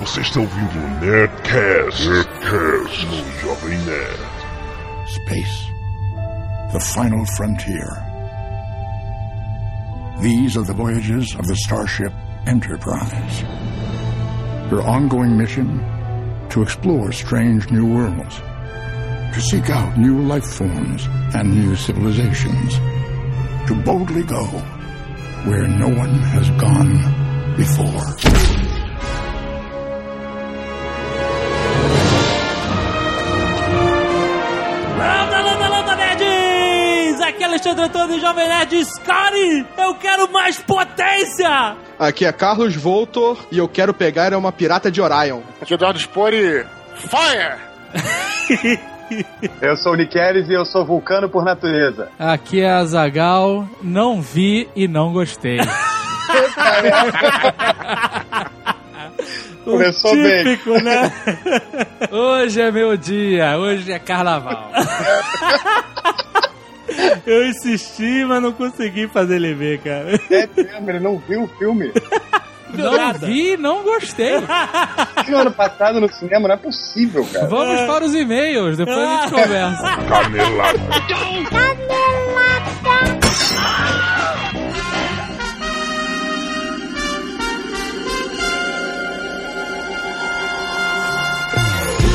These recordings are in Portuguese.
Você está ouvindo o Nerdcast, Nerdcast no Jovem Nerd. Space, the final frontier. These are the voyages of the starship Enterprise. Her ongoing mission to explore strange new worlds, to seek out new life forms and new civilizations, to boldly go where no one has gone before. É Alexandre Antônio, Jovem Nerd Scotty! Eu quero mais potência! Aqui é Carlos Voltor e eu quero pegar é uma pirata de Orion. Aqui é Eduardo Spori. Fire! Eu sou o Niqueles e eu sou vulcano por natureza. Aqui é a Zagal, não vi e não gostei. Começou bem. Típico, né? Hoje é meu dia, hoje é carnaval. Eu insisti, mas não consegui fazer ele ver, cara. É mesmo, ele não viu o filme. Não nada. vi e não gostei. No ano passado no cinema, não é possível, cara. Vamos para os e-mails, depois a gente conversa. Canelada. Muito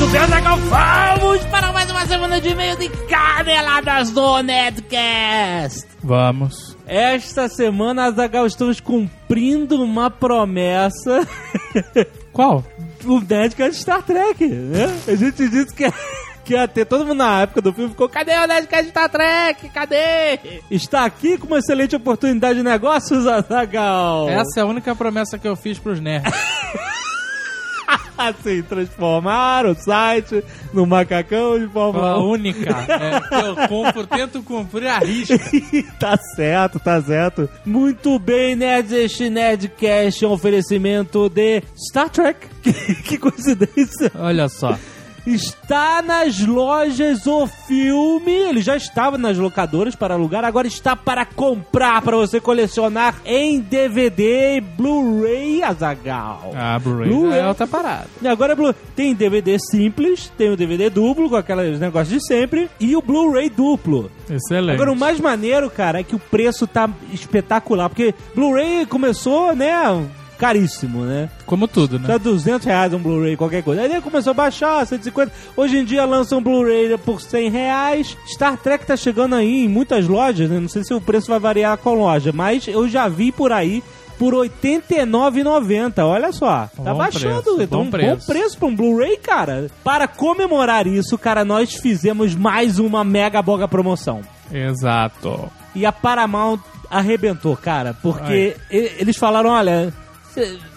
bem, Azaghal, vamos para mais uma semana de e-mail de caneladas do Nedcast. Vamos. Esta semana, Azaghal, estamos cumprindo uma promessa Qual? do Nerdcast Star Trek, né? A gente disse que... Que ia ter todo mundo na época do filme ficou, cadê o Nerdcast Star Trek? Cadê? Está aqui com uma excelente oportunidade de negócios, Azaghal. Essa é a única promessa que eu fiz pros nerds. Assim, transformar o site no macacão de A Fórmula 1. única. É eu compro, tento cumprir a risca. tá certo, tá certo. Muito bem, nerds. Este Nerdcast é um oferecimento de Star Trek. Que, que coincidência. Olha só. Está nas lojas o filme. Ele já estava nas locadoras para alugar, agora está para comprar, para você colecionar em DVD e Blu-ray Azagal. Ah, Blu-ray Blu-ray. é outra parada. E agora é Blu tem DVD simples, tem o DVD duplo, com aqueles negócios de sempre, e o Blu-ray duplo. Excelente. Agora, o mais maneiro, cara, é que o preço tá espetacular, porque Blu-ray começou, né, caríssimo, né? Como tudo, né? Tá 200 reais um Blu-ray, qualquer coisa. Aí ele começou a baixar, 150. Hoje em dia lança um Blu-ray por 100 reais. Star Trek tá chegando aí em muitas lojas, né? Não sei se o preço vai variar com a loja, mas eu já vi por aí por R$ 89,90. Olha só, tá Bom baixando. preço, então, bom um preço. bom preço pra um Blu-ray, cara. Para comemorar isso, cara, nós fizemos mais uma mega boga promoção. Exato. E a Paramount arrebentou, cara, porque e- eles falaram, olha,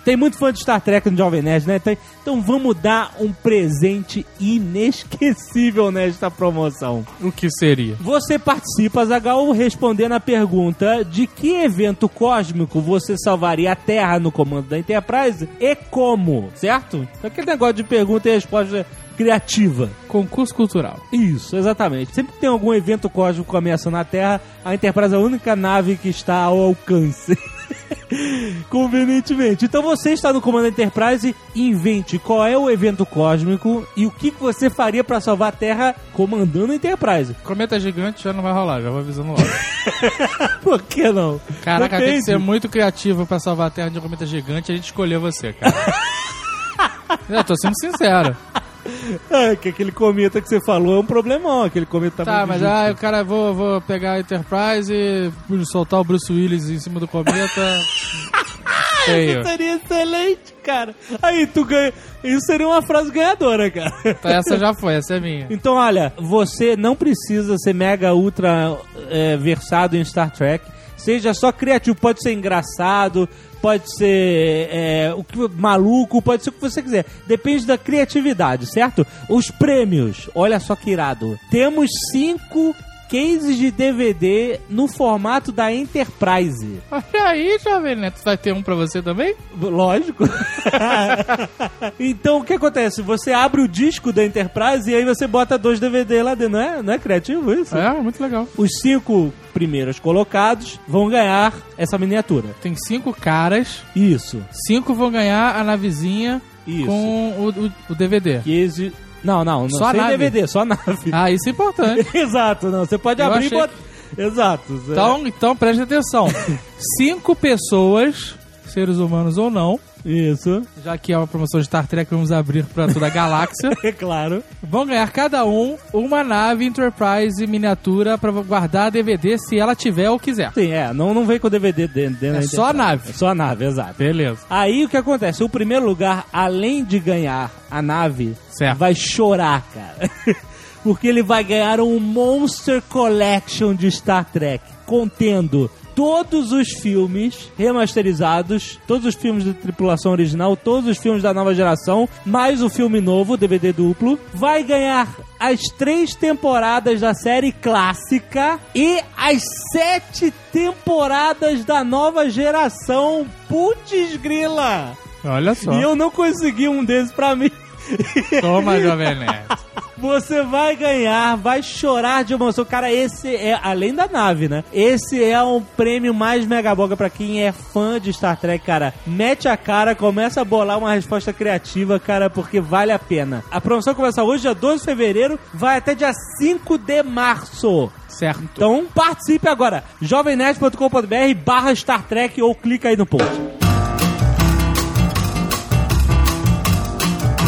tem muito fã de Star Trek no Jovem Nerd, né? Então vamos dar um presente inesquecível nesta promoção. O que seria? Você participa, Zagal, respondendo a pergunta de que evento cósmico você salvaria a Terra no comando da Enterprise e como, certo? Então aquele negócio de pergunta e resposta criativa. Concurso cultural. Isso, exatamente. Sempre que tem algum evento cósmico ameaçando a Terra, a Enterprise é a única nave que está ao alcance. Convenientemente. Então você está no comando Enterprise, invente qual é o evento cósmico e o que você faria para salvar a Terra comandando a Enterprise. Cometa gigante já não vai rolar, já vou avisando logo. Por que não? Caraca, tem que ser muito criativo pra salvar a Terra de um cometa gigante. A gente escolheu você, cara. Eu tô sendo sincero. É, que aquele cometa que você falou é um problemão. Aquele cometa tá, Tá, mas aí o cara, vou, vou pegar a Enterprise e soltar o Bruce Willis em cima do cometa. Feio. Isso seria excelente, cara. Aí tu ganha. Isso seria uma frase ganhadora, cara. Então essa já foi, essa é minha. Então, olha, você não precisa ser mega ultra é, versado em Star Trek. Seja só criativo, pode ser engraçado, pode ser é, o que, maluco, pode ser o que você quiser. Depende da criatividade, certo? Os prêmios, olha só que irado. Temos cinco cases de DVD no formato da Enterprise. Olha aí, Jovem Neto, vai ter um pra você também? Lógico. então o que acontece? Você abre o disco da Enterprise e aí você bota dois DVD lá dentro. Não é, não é criativo isso? É, muito legal. Os cinco primeiros colocados vão ganhar essa miniatura. Tem cinco caras, Isso. cinco vão ganhar a navezinha Isso. com o, o- o DVD. Que exi... Não, não, não Só sem. DVD, só nave. Ah, isso é importante. Exato, não. Você pode Eu abrir achei e botar. Exato. Então, então preste atenção. Cinco pessoas, seres humanos ou não, Isso, já que é uma promoção de Star Trek, vamos abrir para toda a galáxia. é claro. Vão ganhar cada um uma nave Enterprise miniatura para guardar DVD se ela tiver ou quiser. Sim, é, não, não vem com DVD dentro. dentro É só a nave. É só a nave, exato. Beleza. Aí o que acontece? O primeiro lugar, além de ganhar a nave, Certo. vai chorar, cara. Porque ele vai ganhar um Monster Collection de Star Trek, contendo todos os filmes remasterizados, todos os filmes de tripulação original, todos os filmes da nova geração, mais o filme novo, DVD duplo. Vai ganhar as três temporadas da série clássica e as sete temporadas da nova geração. Putz grila! Olha só. E eu não consegui um desses pra mim. Toma, Jovem Nerd. Você vai ganhar, vai chorar de emoção. Cara, esse é, além da nave, né? Esse é um prêmio mais mega boga pra quem é fã de Star Trek, cara. Mete a cara, começa a bolar uma resposta criativa, cara, porque vale a pena. A promoção começa hoje, dia 12 de fevereiro, vai até dia 5 de março. Certo. Então participe agora, jovemnet.com.br barra Star Trek ou clica aí no post.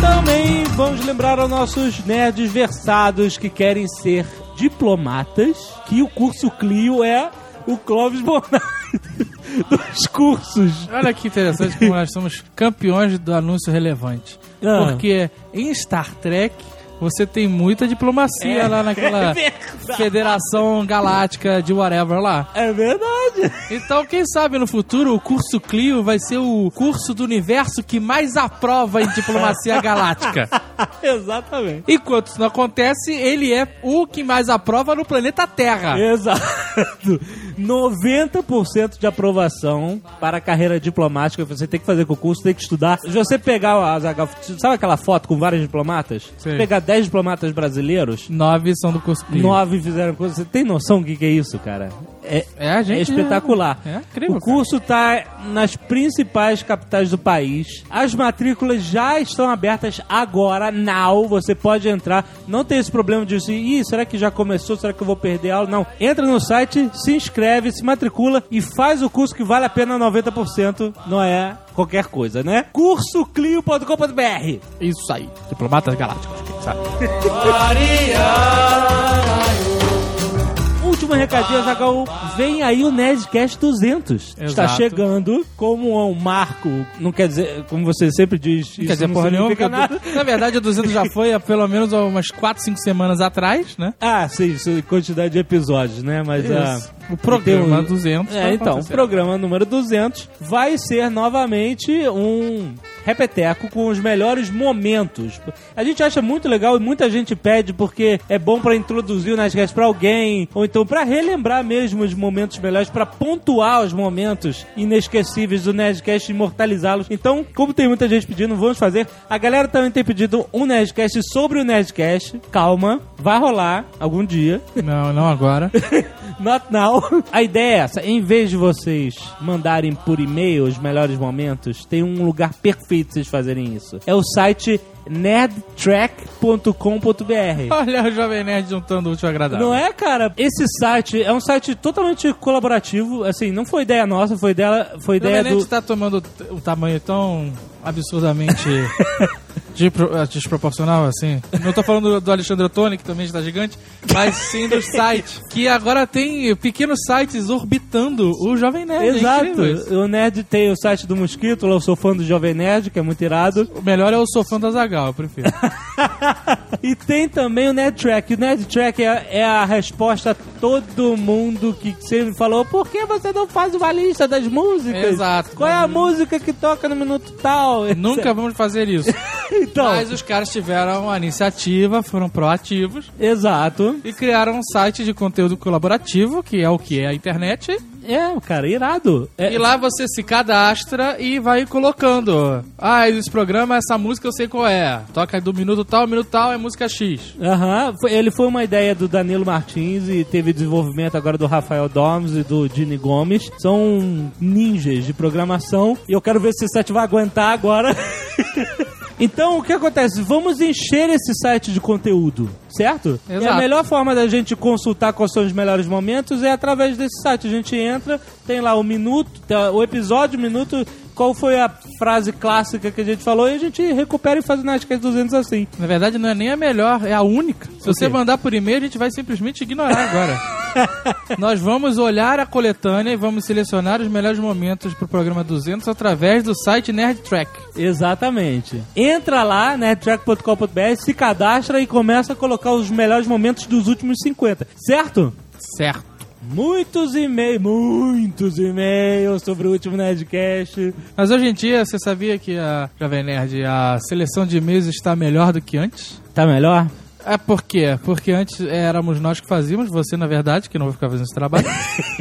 Também vamos lembrar aos nossos nerds versados que querem ser diplomatas que o curso Clio é o Clóvis Bonatti dos cursos. Olha que interessante como nós somos campeões do anúncio relevante. Ah. Porque em Star Trek você tem muita diplomacia É. lá naquela É. Federação Galáctica de whatever lá. É verdade. Então, quem sabe no futuro o curso Clio vai ser o curso do universo que mais aprova em diplomacia galáctica. Exatamente. Enquanto isso não acontece, ele é o que mais aprova no planeta Terra. Exato. 90% de aprovação para a carreira diplomática. Você tem que fazer concurso, tem que estudar. Se você pegar, a Azaghal, sabe aquela foto com vários diplomatas? Sim. Pegar 10 diplomatas brasileiros, Nove são do curso Clio. nove fizeram coisa. Você tem noção do que, que é isso, cara? É, É, a gente é espetacular. É, incrível. o curso tá nas principais capitais do país. As matrículas já estão abertas agora, now. Você pode entrar. Não tem esse problema de assim, Ih, será que já começou? Será que eu vou perder aula? Não. Entra no site, se inscreve, se matricula e faz o curso que vale a pena 90%. Não é qualquer coisa, né? cursoclio.com.br Isso aí. Diplomatas Galácticos, quem sabe? Último recadinho, Zagal. Vem aí o Nerdcast 200. Está Exato. chegando como um marco. Não quer dizer, como você sempre diz, Quer isso dizer, não porra nenhuma. significa porque nada. Na verdade, o 200 já foi há pelo menos umas 4, 5 semanas atrás, né? Ah, sim, isso quantidade de episódios, né? Mas a. O programa um- 200 É, então, o programa número 200 vai ser novamente um repeteco com os melhores momentos. A gente acha muito legal e muita gente pede porque é bom pra introduzir o Nerdcast pra alguém, ou então pra relembrar mesmo os momentos melhores, pra pontuar os momentos inesquecíveis do Nerdcast e imortalizá-los. Então, como tem muita gente pedindo, vamos fazer. A galera também tem pedido um Nerdcast sobre o Nerdcast. Calma, vai rolar algum dia. Não, não agora. Not now. A ideia é essa. Em vez de vocês mandarem por e-mail os melhores momentos, tem um lugar perfeito pra vocês fazerem isso. É o site nerdtrack.com.br. Olha o Jovem Nerd juntando o útil ao agradável. Não é, cara? Esse site é um site totalmente colaborativo. Assim, não foi ideia nossa, foi dela, foi O ideia do. tá tomando um tamanho tão absurdamente eh, desproporcional assim. Não tô falando do- Alexandre Ottoni, que também está gigante, mas sim do site. Que agora tem pequenos sites orbitando o Jovem Nerd. É Exato. isso. o Nerd tem o site do Mosquito, lá eu sou fã do Jovem Nerd, que é muito irado. O melhor é o Sofão da Zagal, eu prefiro. e tem também o NerdTrack. O NerdTrack é, é a resposta a todo mundo que sempre falou: por que você não faz uma lista das músicas? Exato. Qual é a música que toca no minuto tal? Nunca vamos fazer isso. Então, Mas os caras tiveram a iniciativa, foram proativos exato. e criaram um site de conteúdo colaborativo, que é o que é a internet. É, cara, irado. É, E lá você se cadastra e vai colocando. Ah, esse programa, essa música eu sei qual é. Toca do minuto tal, minuto tal, é música X. Aham, foi- ele foi uma ideia do Danilo Martins e teve desenvolvimento agora do Rafael Domes e do Dini Gomes. São ninjas de programação e eu quero ver se esse site vai aguentar agora. Então, o que acontece? Vamos encher esse site de conteúdo, certo? E a Exato. melhor forma da gente consultar quais são os melhores momentos é através desse site. A gente entra, tem lá o minuto, o episódio, o minuto, qual foi a frase clássica que a gente falou e a gente recupera e faz o Nerdcast 200 assim. Na verdade, não é nem a melhor, é a única. Se você mandar por e-mail, a gente vai simplesmente ignorar agora. Nós vamos olhar a coletânea e vamos selecionar os melhores momentos pro programa 200 através do site Nerd Track. Exatamente. Entra lá, nerdtrack.com.br, se cadastra e começa a colocar os melhores momentos dos últimos 50, certo? Certo. Muitos e-mails, muitos e-mails sobre o último Nerdcast. Mas hoje em dia, você sabia que a Jovem Nerd, a seleção de e-mails está melhor do que antes? Tá melhor? É por quê? Porque antes éramos nós que fazíamos, você na verdade, que não vai ficar fazendo esse trabalho.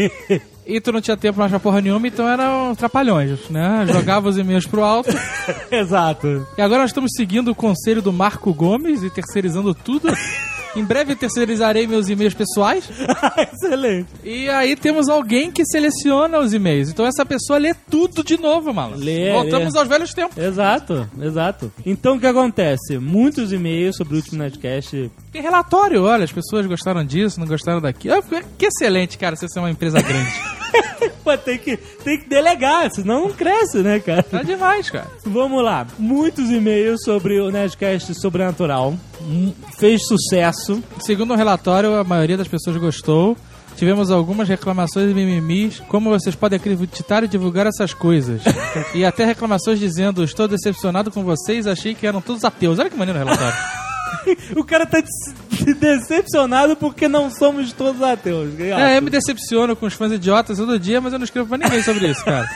e tu não tinha tempo mais pra porra nenhuma, então eram trapalhões, né? Jogava os e-mails pro alto. Exato. E agora nós estamos seguindo o conselho do Marco Gomes e terceirizando tudo. Em breve terceirizarei meus e-mails pessoais. Excelente. E aí temos alguém que seleciona os e-mails. Então essa pessoa lê tudo de novo, mano. Lê, Voltamos lê. aos velhos tempos. Exato, exato. Então o que acontece? Muitos e-mails sobre o último Nerdcast. Tem relatório, olha, as pessoas gostaram disso, não gostaram daquilo. Ah, Que excelente, cara, você ser uma empresa grande. Pô, tem que, tem que delegar, senão não cresce, né, cara? tá demais, cara. Vamos lá. Muitos e-mails sobre o Nerdcast Sobrenatural. Hum, Fez sucesso. Segundo o relatório, a maioria das pessoas gostou. Tivemos algumas reclamações e mimimis. Como vocês podem acreditar e divulgar essas coisas? e até reclamações dizendo: Estou decepcionado com vocês, achei que eram todos ateus. Olha que maneiro o relatório. O cara tá de- decepcionado porque não somos todos ateus. é, eu me decepciono com os fãs idiotas todo dia, mas eu não escrevo pra ninguém sobre isso, cara.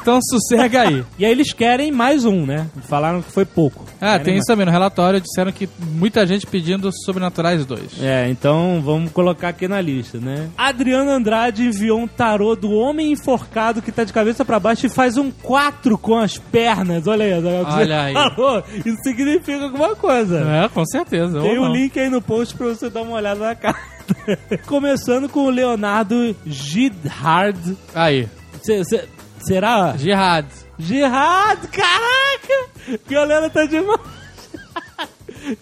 Então sossega aí. E aí eles querem mais um, né? Falaram que foi pouco. Ah, Querem tem mais. isso também. No relatório disseram que muita gente pedindo Sobrenaturais 2. É, então vamos colocar aqui na lista, né? Adriano Andrade enviou um tarô do homem enforcado que tá de cabeça pra baixo e faz um 4 com as pernas. Olha aí, Adriano, o que Olha aí. falou. Isso significa alguma coisa. É, com certeza. Tem o link aí no post pra você dar uma olhada na carta. Começando com o Leonardo Gidhard. Aí. Cê- será? Jihad. Gerard, caraca! Galera tá demais.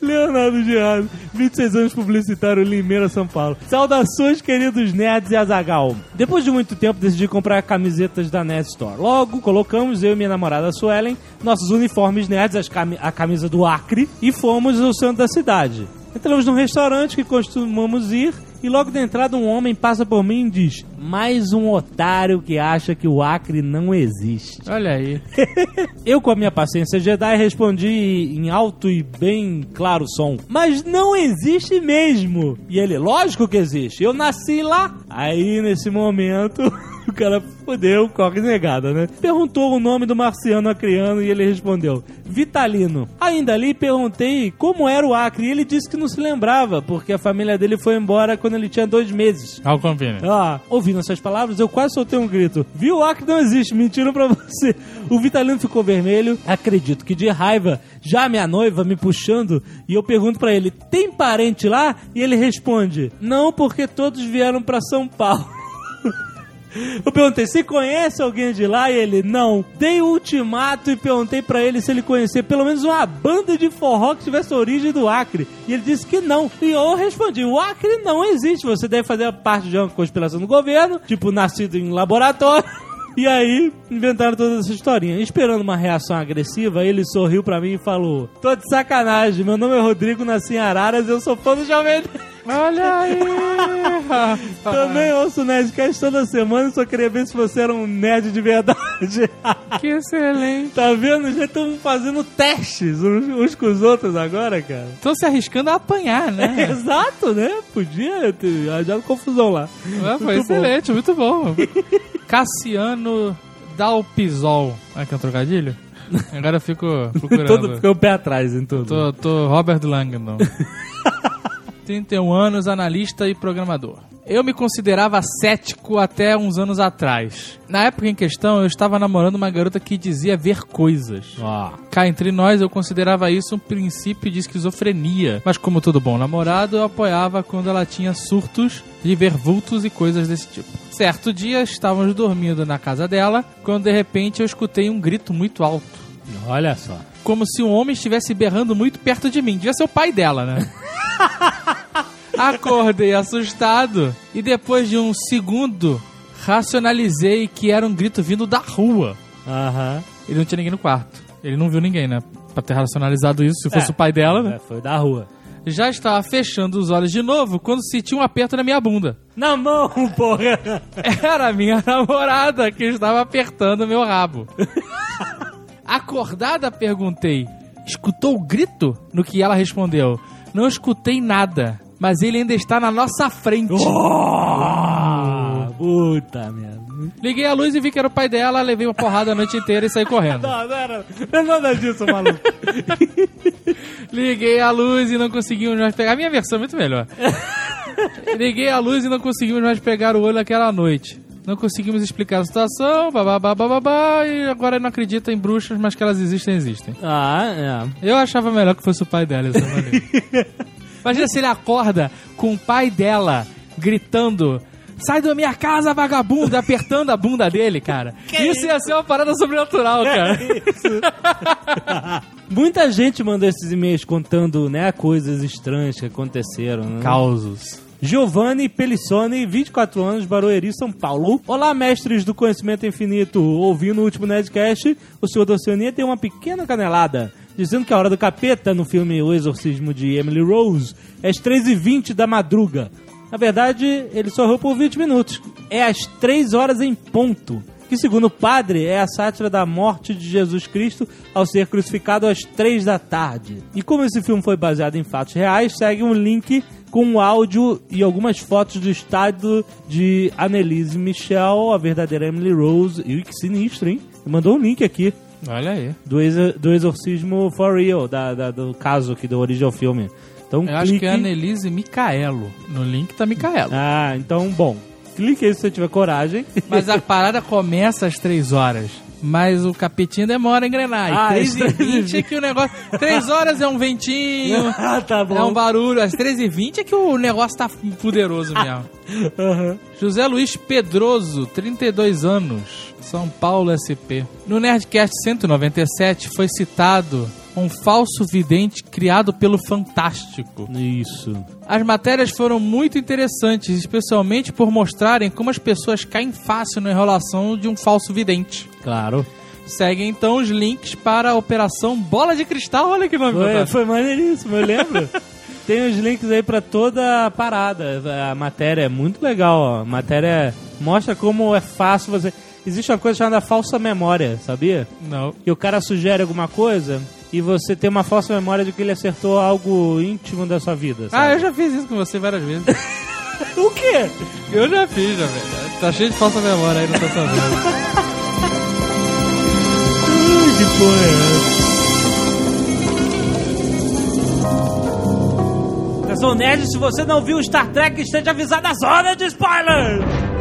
Leonardo Gerard, 26 anos publicitário, Limeira, São Paulo. Saudações, queridos nerds e Azagal. Depois de muito tempo, decidi comprar camisetas da Nerd Store. Logo, colocamos eu e minha namorada Suelen nossos uniformes nerds, as cami- a camisa do Acre, e fomos ao centro da cidade. Entramos num restaurante que costumamos ir e logo de entrada um homem passa por mim e diz: Mais um otário que acha que o Acre não existe. Olha aí. Eu, com a minha paciência Jedi, respondi em alto e bem claro som: Mas não existe mesmo! E ele, lógico que existe, eu nasci lá. Aí, nesse momento, o cara fodeu, corre negada, né? Perguntou o nome do marciano acriano e ele respondeu: Vitalino. Ainda ali perguntei como era o Acre e ele disse que não se lembrava, porque a família dele foi embora quando ele tinha dois meses. How convenient. Ah, ouvindo essas palavras, eu quase soltei um grito. Viu? O Acre não existe, mentiram pra você. O Vitalino ficou vermelho, acredito que de raiva, já minha noiva me puxando, e eu pergunto pra ele, tem parente lá? E ele responde, não, porque todos vieram pra São Paulo. Eu perguntei, você conhece alguém de lá? E ele, não. Dei o ultimato e perguntei pra ele se ele conhecia pelo menos uma banda de forró que tivesse origem do Acre. E ele disse que não. E eu respondi, o Acre não existe. Você deve fazer parte de uma conspiração do governo, tipo, nascido em laboratório. E aí, inventaram toda essa historinha. Esperando uma reação agressiva, ele sorriu pra mim e falou: Tô de sacanagem, meu nome é Rodrigo, nasci em Araras, eu sou fã do Jovem Nerd." Olha aí. Também ouço o Nerdcast toda semana e só queria ver se você era um nerd de verdade. que excelente. tá vendo? Já estamos fazendo testes uns, uns com os outros agora, cara. Estão se arriscando a apanhar, né? Exato, né? Podia ter arranjado confusão lá. Ah, foi Muito bom. excelente, muito bom. Cassiano Dalpisol. Ah, que é um trocadilho? Agora eu fico procurando. Todo ficou o pé atrás em tudo. Tô, tô Robert Langdon. 31 anos, analista e programador. Eu me considerava cético até uns anos atrás. Na época em questão, eu estava namorando uma garota que dizia ver coisas. Ó. Cá entre nós, eu considerava isso um princípio de esquizofrenia. Mas como todo bom namorado, eu apoiava quando ela tinha surtos de ver vultos e coisas desse tipo. Certo dia, estávamos dormindo na casa dela, quando de repente eu escutei um grito muito alto. Olha só. como se um homem estivesse berrando muito perto de mim. Devia ser o pai dela, né? Acordei assustado e depois de um segundo racionalizei que era um grito vindo da rua. Aham. Ele não tinha ninguém no quarto. Ele não viu ninguém, né? Pra ter racionalizado isso, se fosse É. o pai dela, né? É, Foi da rua. Já estava fechando os olhos de novo quando senti um aperto na minha bunda. Na mão, porra! Era a minha namorada que estava apertando meu rabo. Acordada, perguntei: Escutou o grito? No que ela respondeu: Não escutei nada, mas ele ainda está na nossa frente. Ah, puta merda. Liguei a luz e vi que era o pai dela, levei uma porrada a noite inteira e saí correndo. Não, não era, não é nada disso, maluco. Liguei a luz e não conseguimos mais pegar. A minha versão é muito melhor. Liguei a luz e não conseguimos mais pegar o olho aquela noite. Não conseguimos explicar a situação, bababá, bababá, e agora não acredita em bruxas, mas que elas existem, existem. Ah, é. Eu achava melhor que fosse o pai dela essa maneira. Imagina se ele acorda com o pai dela gritando. Sai da minha casa, vagabundo! Apertando a bunda dele, cara. isso, ia ser uma parada sobrenatural, cara. Muita gente mandou esses e-mails contando, né, coisas estranhas que aconteceram, né? Causos. Giovanni Pelissoni, 24 anos, Barueri, São Paulo. Olá, mestres do conhecimento infinito. Ouvindo o último Nerdcast, o senhor da Oceania tem uma pequena canelada, dizendo que a hora do capeta no filme O Exorcismo de Emily Rose é às 3h20 da madruga. Na verdade, ele só errou por 20 minutos. É às 3 horas em ponto. Que, segundo o padre, é a sátira da morte de Jesus Cristo ao ser crucificado às 3 da tarde. E como esse filme foi baseado em fatos reais, segue um link com um áudio e algumas fotos do estádio de Annelise Michel, a verdadeira Emily Rose. E que sinistro, hein? Mandou um link aqui Olha aí. do, exa- do exorcismo for real, da, da- do caso que deu origem ao filme. Então, Eu acho clique... que é Annelise Micaelo. No link tá Micaelo. Ah, então, bom. Clique aí se você tiver coragem. Mas a parada começa às 3 horas. Mas o capetinho demora a engrenar. Ah, 3 às e 20 é que o negócio. 3 horas é um ventinho. ah, tá bom. É um barulho. Às 13 e 20 é que o negócio tá poderoso mesmo. Aham. José Luiz Pedroso, 32 anos, São Paulo SP. No Nerdcast 197 foi citado um falso vidente criado pelo Fantástico. Isso. As matérias foram muito interessantes, especialmente por mostrarem como as pessoas caem fácil na enrolação de um falso vidente. Claro. Segue então os links para a Operação Bola de Cristal. Olha que nome Foi, foi maneiríssimo, eu lembro. Tem os links aí pra toda a parada. A matéria é muito legal, ó. A matéria mostra como é fácil você. Existe uma coisa chamada falsa memória, sabia? Não. Que o cara sugere alguma coisa e você tem uma falsa memória de que ele acertou algo íntimo da sua vida. Ah, sabe? eu já fiz isso com você várias vezes. O quê? eu já fiz, já, velho. Tá cheio de falsa memória aí, não tá sabendo. Ai, que porra é essa? Atenção, nerd, se você não viu Star Trek, esteja avisado da zona de spoiler!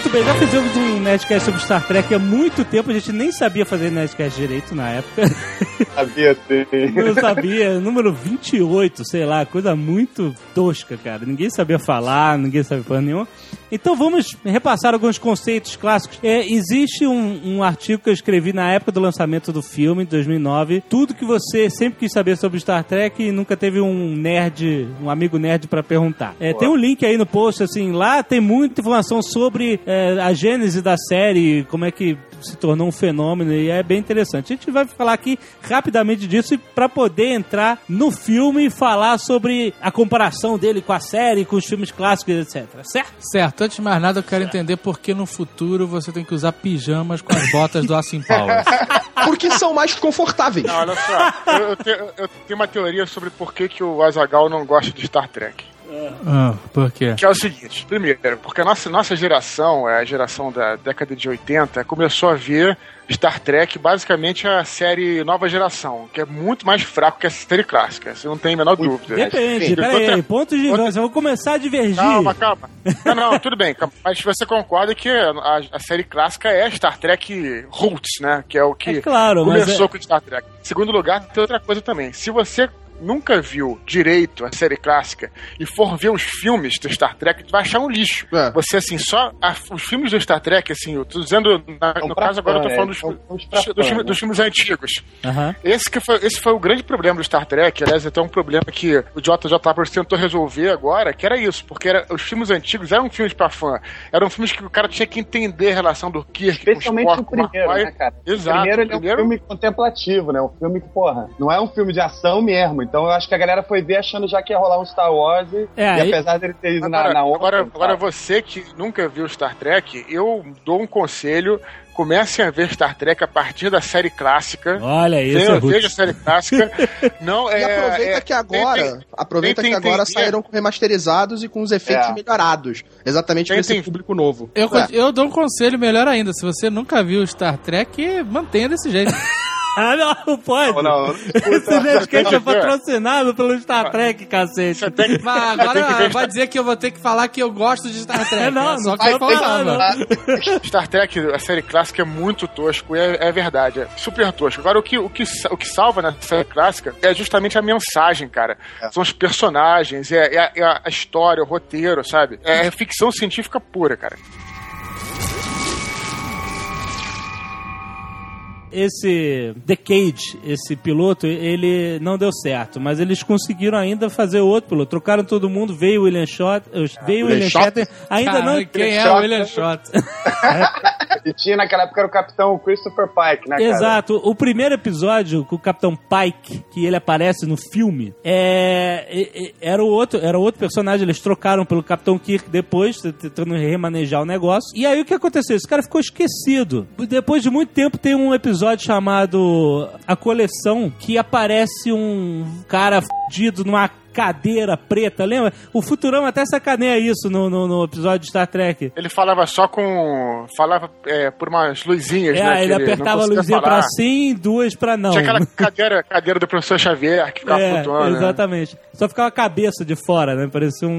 Muito bem, já fizemos um Nerdcast sobre Star Trek há muito tempo, a gente nem sabia fazer Nerdcast direito na época. Sabia ter. Não sabia, número 28, sei lá, coisa muito tosca, cara. Ninguém sabia falar, ninguém sabia porra nenhuma. Então vamos repassar alguns conceitos clássicos. É, existe um, um artigo que eu escrevi na época do lançamento do filme, em 2009. Tudo que você sempre quis saber sobre Star Trek e nunca teve um nerd, um amigo nerd pra perguntar. É, tem um link aí no post, assim, lá tem muita informação sobre é, a gênese da série, como é que se tornou um fenômeno e é bem interessante. A gente vai falar aqui rapidamente disso para poder entrar no filme e falar sobre a comparação dele com a série, com os filmes clássicos, etc. Certo? Certo, antes de mais nada, eu quero entender por que no futuro você tem que usar pijamas com as botas do Austin Powers. Porque são mais confortáveis. Não, olha só. Eu, eu te- eu tenho uma teoria sobre por que, que o Azagal não gosta de Star Trek. Ah, por quê? Que é o seguinte: primeiro, porque a nossa, nossa geração, é a geração da década de 80, começou a ver Star Trek basicamente a série nova geração, que é muito mais fraco que a série clássica, você não tem a menor dúvida. Depende, peraí, outra- pontos de outra- vista. Vamos começar a divergir. Calma, calma. Não, não, tudo bem. calma. Mas você concorda que a, a série clássica é Star Trek Roots, né? Que é o que É claro, começou é- com Star Trek. Em segundo lugar, tem outra coisa também. Se você nunca viu direito a série clássica e for ver os filmes do Star Trek, tu vai achar um lixo. É. Você, assim, só a- os filmes do Star Trek, assim, eu tô dizendo, na- São no caso agora eu tô falando é, dos, são- são dos, dos filmes, né? dos filmes antigos. Aham. Esse, que foi, esse foi o grande problema do Star Trek, aliás, até um problema que o JJ Abrams tentou resolver agora, que era isso, porque era, os filmes antigos eram filmes pra fã, eram filmes que o cara tinha que entender a relação do Kirk Especialmente com o Spock, o primeiro, McCoy. né, cara? Exato, o primeiro ele primeiro- é um filme contemplativo, né? Um filme que, porra, não é um filme de ação mesmo. Então eu acho que a galera foi ver achando já que ia rolar um Star Wars e, É, e aí- apesar dele ter ido Agora, na, na onda, agora, tá? agora você que nunca viu Star Trek, eu dou um conselho. Comecem a ver Star Trek a partir da série clássica. Olha isso, Veja- Ruth. Veja a série clássica. Não, é, E aproveita é- que agora, tentem- aproveita tentem que agora saíram remasterizados e com os efeitos É. melhorados. Exatamente pra Tentem- esse público novo. Eu, É. eu dou um conselho melhor ainda. Se você nunca viu Star Trek, mantenha desse jeito. Ah, não, não pode. Não, não, não. Esse Nerdcast é que patrocinado pelo Star Trek, cacete. Que, Mas que agora ver vai dizer que eu vou ter que falar que eu gosto de Star Trek. É, não, É só não que eu falar, Star Trek, a série clássica é muito tosco, e é, é verdade, é super tosco. Agora, o que, o, que, o que salva na série clássica é justamente a mensagem, cara. São os personagens, é, é a, é a história, o roteiro, sabe? É ficção científica pura, cara. Esse The Cage, esse piloto, ele não deu certo, mas eles conseguiram ainda fazer outro piloto. Trocaram todo mundo, veio o William Shot, veio o William William Shatner, ainda Cara, não quem é o William Shot? E tinha naquela época era o Capitão Christopher Pike, né, cara? Exato. O primeiro episódio com o Capitão Pike, que ele aparece no filme, é, era o outro, era outro personagem. Eles trocaram pelo Capitão Kirk depois, tentando remanejar o negócio. E aí o que aconteceu? Esse cara ficou esquecido. Depois de muito tempo tem um episódio chamado A Coleção, que aparece um cara fudido numa cadeira preta, lembra? O Futurama até sacaneia isso no, no, no episódio de Star Trek. Ele falava só com. falava é, por umas luzinhas, É, né? ele apertava a luzinha falar. pra sim, duas pra não. Tinha aquela cadeira, cadeira do professor Xavier que ficava É, flutuando. né? exatamente. Só ficava a cabeça de fora, né? Parecia um,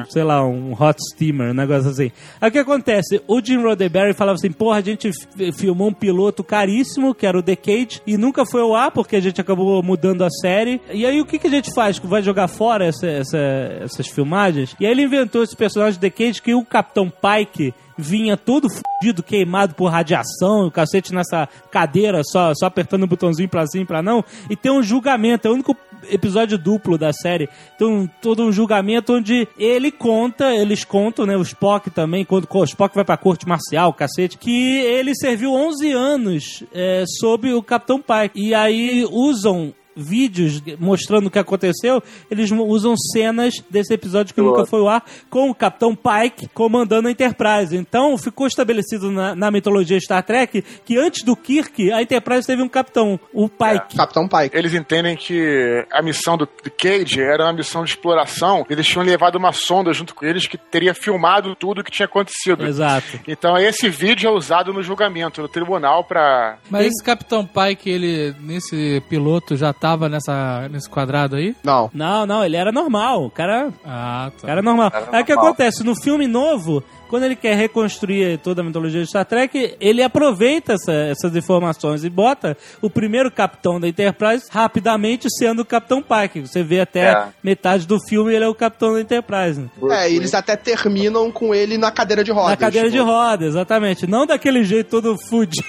um, sei lá, um hot steamer, um negócio assim. Aí o que acontece? O Jim Roddenberry falava assim, porra, a gente fi- filmou um piloto caríssimo, que era o The Cage, e nunca foi ao ar, porque a gente acabou mudando a série. E aí o que, que a gente faz? Vai jogar fora essa, essa- essas filmagens? E aí ele inventou esse personagem The Cage, que o Capitão Pike vinha todo fudido, queimado por radiação, o cacete nessa cadeira, só, só apertando o botãozinho pra e pra não, e tem um julgamento, é o único episódio duplo da série, tem um, todo um julgamento onde ele conta, eles contam, né, o Spock também, quando o Spock vai pra corte marcial, cacete, que ele serviu 11 anos é, sob o Capitão Pike, e aí usam vídeos mostrando o que aconteceu, eles usam cenas desse episódio que nunca foi ao ar com o Capitão Pike comandando a Enterprise. Então ficou estabelecido na, na mitologia Star Trek que antes do Kirk, a Enterprise teve um capitão, o Pike. Capitão Pike. Eles entendem que a missão do do Cage era uma missão de exploração. Eles tinham levado uma sonda junto com eles que teria filmado tudo o que tinha acontecido. Exato. Então esse vídeo é usado no julgamento, no tribunal, pra. Mas esse Capitão Pike, ele, nesse piloto, já tava nessa, nesse quadrado aí? Não. Não, não, ele era normal. O cara Ah, tá. Cara normal. Cara Aí o que normal. acontece? No filme novo, quando ele quer reconstruir toda a mitologia de Star Trek, ele aproveita essa- essas informações e bota o primeiro capitão da Enterprise rapidamente sendo o Capitão Pike. Você vê até É. metade do filme ele é o capitão da Enterprise. né? É, e eles até terminam com ele na cadeira de rodas. Na cadeira de tipo, roda, exatamente. Não daquele jeito todo fudido.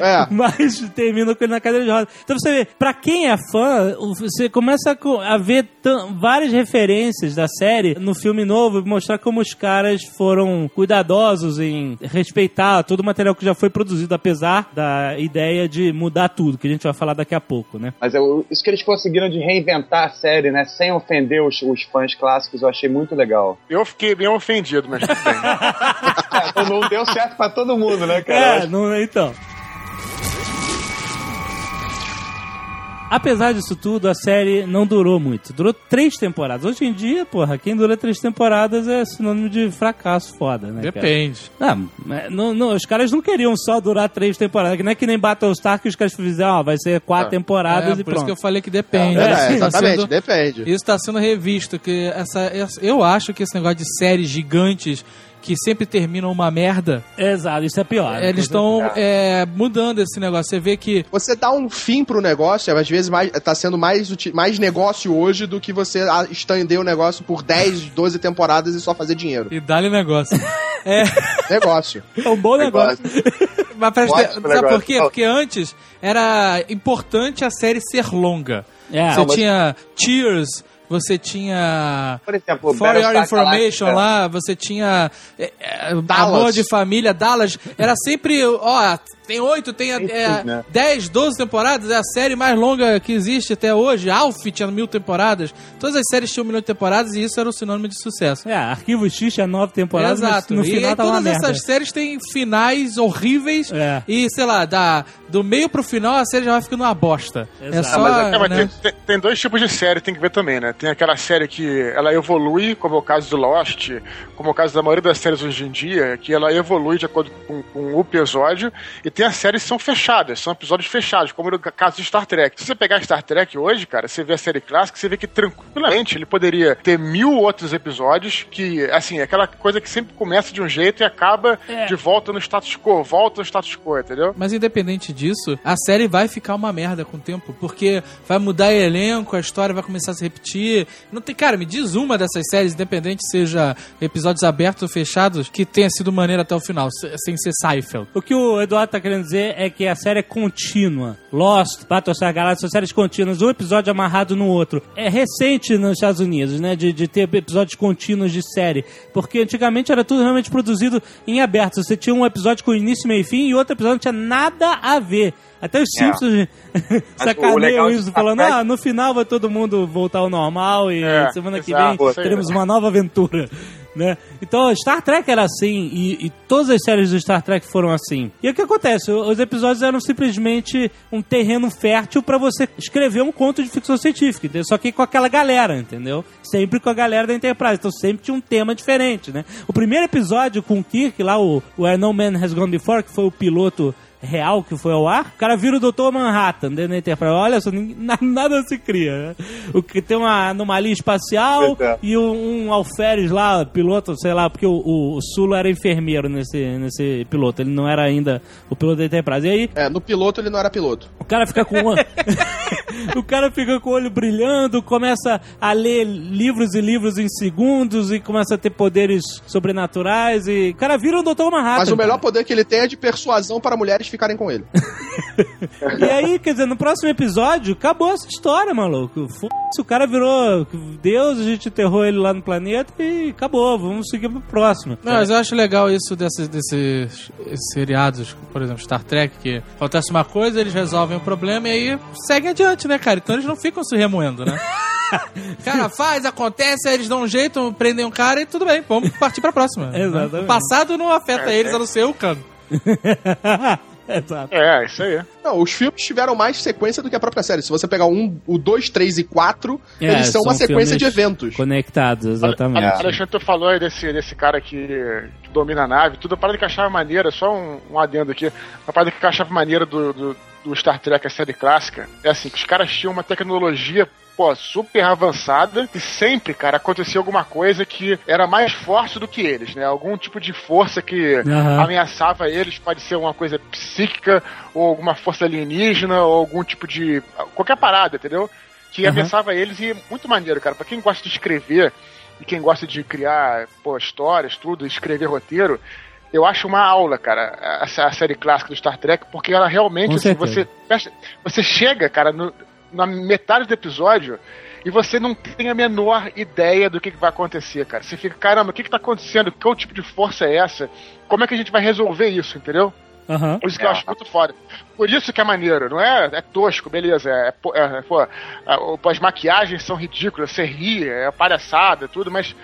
É. Mas termina com ele na cadeira de roda. Então você vê, pra quem é fã, você começa a ver várias referências da série no filme novo e mostrar como os caras foram cuidadosos em respeitar todo o material que já foi produzido, apesar da ideia de mudar tudo, que a gente vai falar daqui a pouco, né? Mas eu- isso que eles conseguiram de reinventar a série, né? Sem ofender os, os fãs clássicos, eu achei muito legal. Eu fiquei bem ofendido, mas tudo bem. É, não deu certo pra todo mundo, né, cara? É, não, então. Apesar disso tudo, a série não durou muito. Durou três temporadas. Hoje em dia, porra, quem dura três temporadas é sinônimo de fracasso foda, né? cara? Depende. Não, mas não, não, os caras não queriam só durar três temporadas. Que não é que nem Battlestar que os caras fizeram, ó, vai ser quatro temporadas É, e por pronto. isso que eu falei que depende. É, tá exatamente, sendo- depende. Isso está sendo revisto, que essa, essa- eu acho que esse negócio de séries gigantes que sempre terminam uma merda, Exato, isso é pior. eles estão é, mudando esse negócio. Você vê que Você dá um fim pro negócio, às vezes mais, tá sendo mais, mais negócio hoje do que você ah, estender o negócio por 10, 12 temporadas e só fazer dinheiro. e dá-lhe negócio. é, Negócio. É um bom negócio. mas presta Ótimo sabe negócio. por quê? Porque antes era importante a série ser longa. É, você mas- tinha Cheers, você tinha Por exemplo, For Your Information lá, você tinha é, é. Amor de Família, Dallas. Era sempre, ó, tem oito, tem é, tudo, né? 10, 12 temporadas. É a série mais longa que existe até hoje. Alf tinha mil temporadas. Todas as séries tinham um milhão de temporadas e isso era o sinônimo de sucesso. É, Arquivo X tinha nove temporadas, Exato. mas no e final aí tava uma todas merda. essas séries têm finais horríveis É. e, sei lá, da, do meio pro final a série já vai ficando uma bosta. É Exato. só, É, mas né? tem, tem- tem dois tipos de série, tem que ver também, né? Tem aquela série que ela evolui, como é o caso do Lost, como é o caso da maioria das séries hoje em dia, que ela evolui de acordo com, com o episódio, e tem as séries que são fechadas, são episódios fechados, como no caso de Star Trek. Se você pegar Star Trek hoje, cara, você vê a série clássica, você vê que tranquilamente ele poderia ter mil outros episódios, que, assim, é aquela coisa que sempre começa de um jeito e acaba É. de volta no status quo, volta no status quo, entendeu? Mas independente disso, a série vai ficar uma merda com o tempo, porque vai mudar elenco, a história vai começar a se repetir. Não tem, cara, me diz uma dessas séries, independente seja episódios abertos ou fechados, que tenha sido maneira até o final, se- sem ser Seinfeld. O que o Eduardo tá querendo dizer é que a série é contínua. Lost, Battlestar Galactica são séries contínuas, um episódio amarrado no outro. É recente nos Estados Unidos, né, de, de ter episódios contínuos de série. Porque antigamente era tudo realmente produzido em aberto. Você tinha um episódio com início, meio e fim e outro episódio não tinha nada a ver. Até os Simpsons o sacaneiam isso, falando, ah, no final vai todo mundo voltar ao normal e É, semana que exato, vem teremos uma nova aventura. Né? Então, Star Trek era assim, e, e todas as séries do Star Trek foram assim. E o que acontece? Os episódios eram simplesmente um terreno fértil pra você escrever um conto de ficção científica, entendeu? só que com aquela galera, entendeu? Sempre com a galera da Enterprise. Então sempre tinha um tema diferente, né? O primeiro episódio com o Kirk, lá, o Where No Man Has Gone Before, que foi o piloto real que foi ao ar, o cara vira o Dr. Manhattan dentro da Enterprise. Olha só, nada se cria, né? O que tem uma anomalia espacial é. e um, um alferes lá, piloto, sei lá, porque o, o, o Sulo era enfermeiro nesse, nesse piloto, ele não era ainda o piloto da Enterprise. E aí, É, no piloto ele não era piloto. o cara fica com olho... o cara fica com o olho brilhando, começa a ler livros e livros em segundos e começa a ter poderes sobrenaturais e o cara vira o Dr. Manhattan. Mas o melhor cara. poder que ele tem é de persuasão para mulheres ficarem com ele. E aí, quer dizer, no próximo episódio, acabou essa história, maluco. Foda-se, o cara virou Deus, a gente enterrou ele lá no planeta e acabou, vamos seguir pro próximo. Não, mas eu acho legal isso desses, desses seriados, por exemplo, Star Trek, que acontece uma coisa, eles resolvem o problema e aí seguem adiante, né, cara? Então eles não ficam se remoendo, né? Cara, faz, acontece, aí eles dão um jeito, prendem um cara e tudo bem, vamos partir pra próxima. né? Exatamente. O passado não afeta eles, a não ser o cano. Exato. É, isso aí. Não, os filmes tiveram mais sequência do que a própria série. Se você pegar um, o 2, 3 e 4, É, eles são, uma são sequência filmes de eventos. Conectados, exatamente. Ale- Alexandre, tu falou aí desse, desse cara que, que domina a nave, tudo. A parada que achava maneira, só um, um adendo aqui. A parada que achava maneira do, do, do Star Trek, a série clássica, é assim, que os caras tinham uma tecnologia pô, super avançada e sempre, cara, acontecia alguma coisa que era mais forte do que eles, né? Algum tipo de força que Aham. ameaçava eles, pode ser uma coisa psíquica ou alguma força alienígena ou algum tipo de... qualquer parada, entendeu? Que Aham. ameaçava eles e é muito maneiro, cara. Pra quem gosta de escrever e quem gosta de criar pô, histórias, tudo, escrever roteiro, eu acho uma aula, cara, a, a série clássica do Star Trek, porque ela realmente, assim, você, você chega, cara, no- na metade do episódio e você não tem a menor ideia do que, que vai acontecer, cara. Você fica, caramba, o que, que tá acontecendo? Qual tipo de força é essa? Como é que a gente vai resolver isso, entendeu? Por isso que eu acho muito foda. Por isso que é maneiro, não é? É tosco, beleza. É, pô, é, pô, o- as maquiagens são ridículas, você ri, é palhaçada, tudo, mas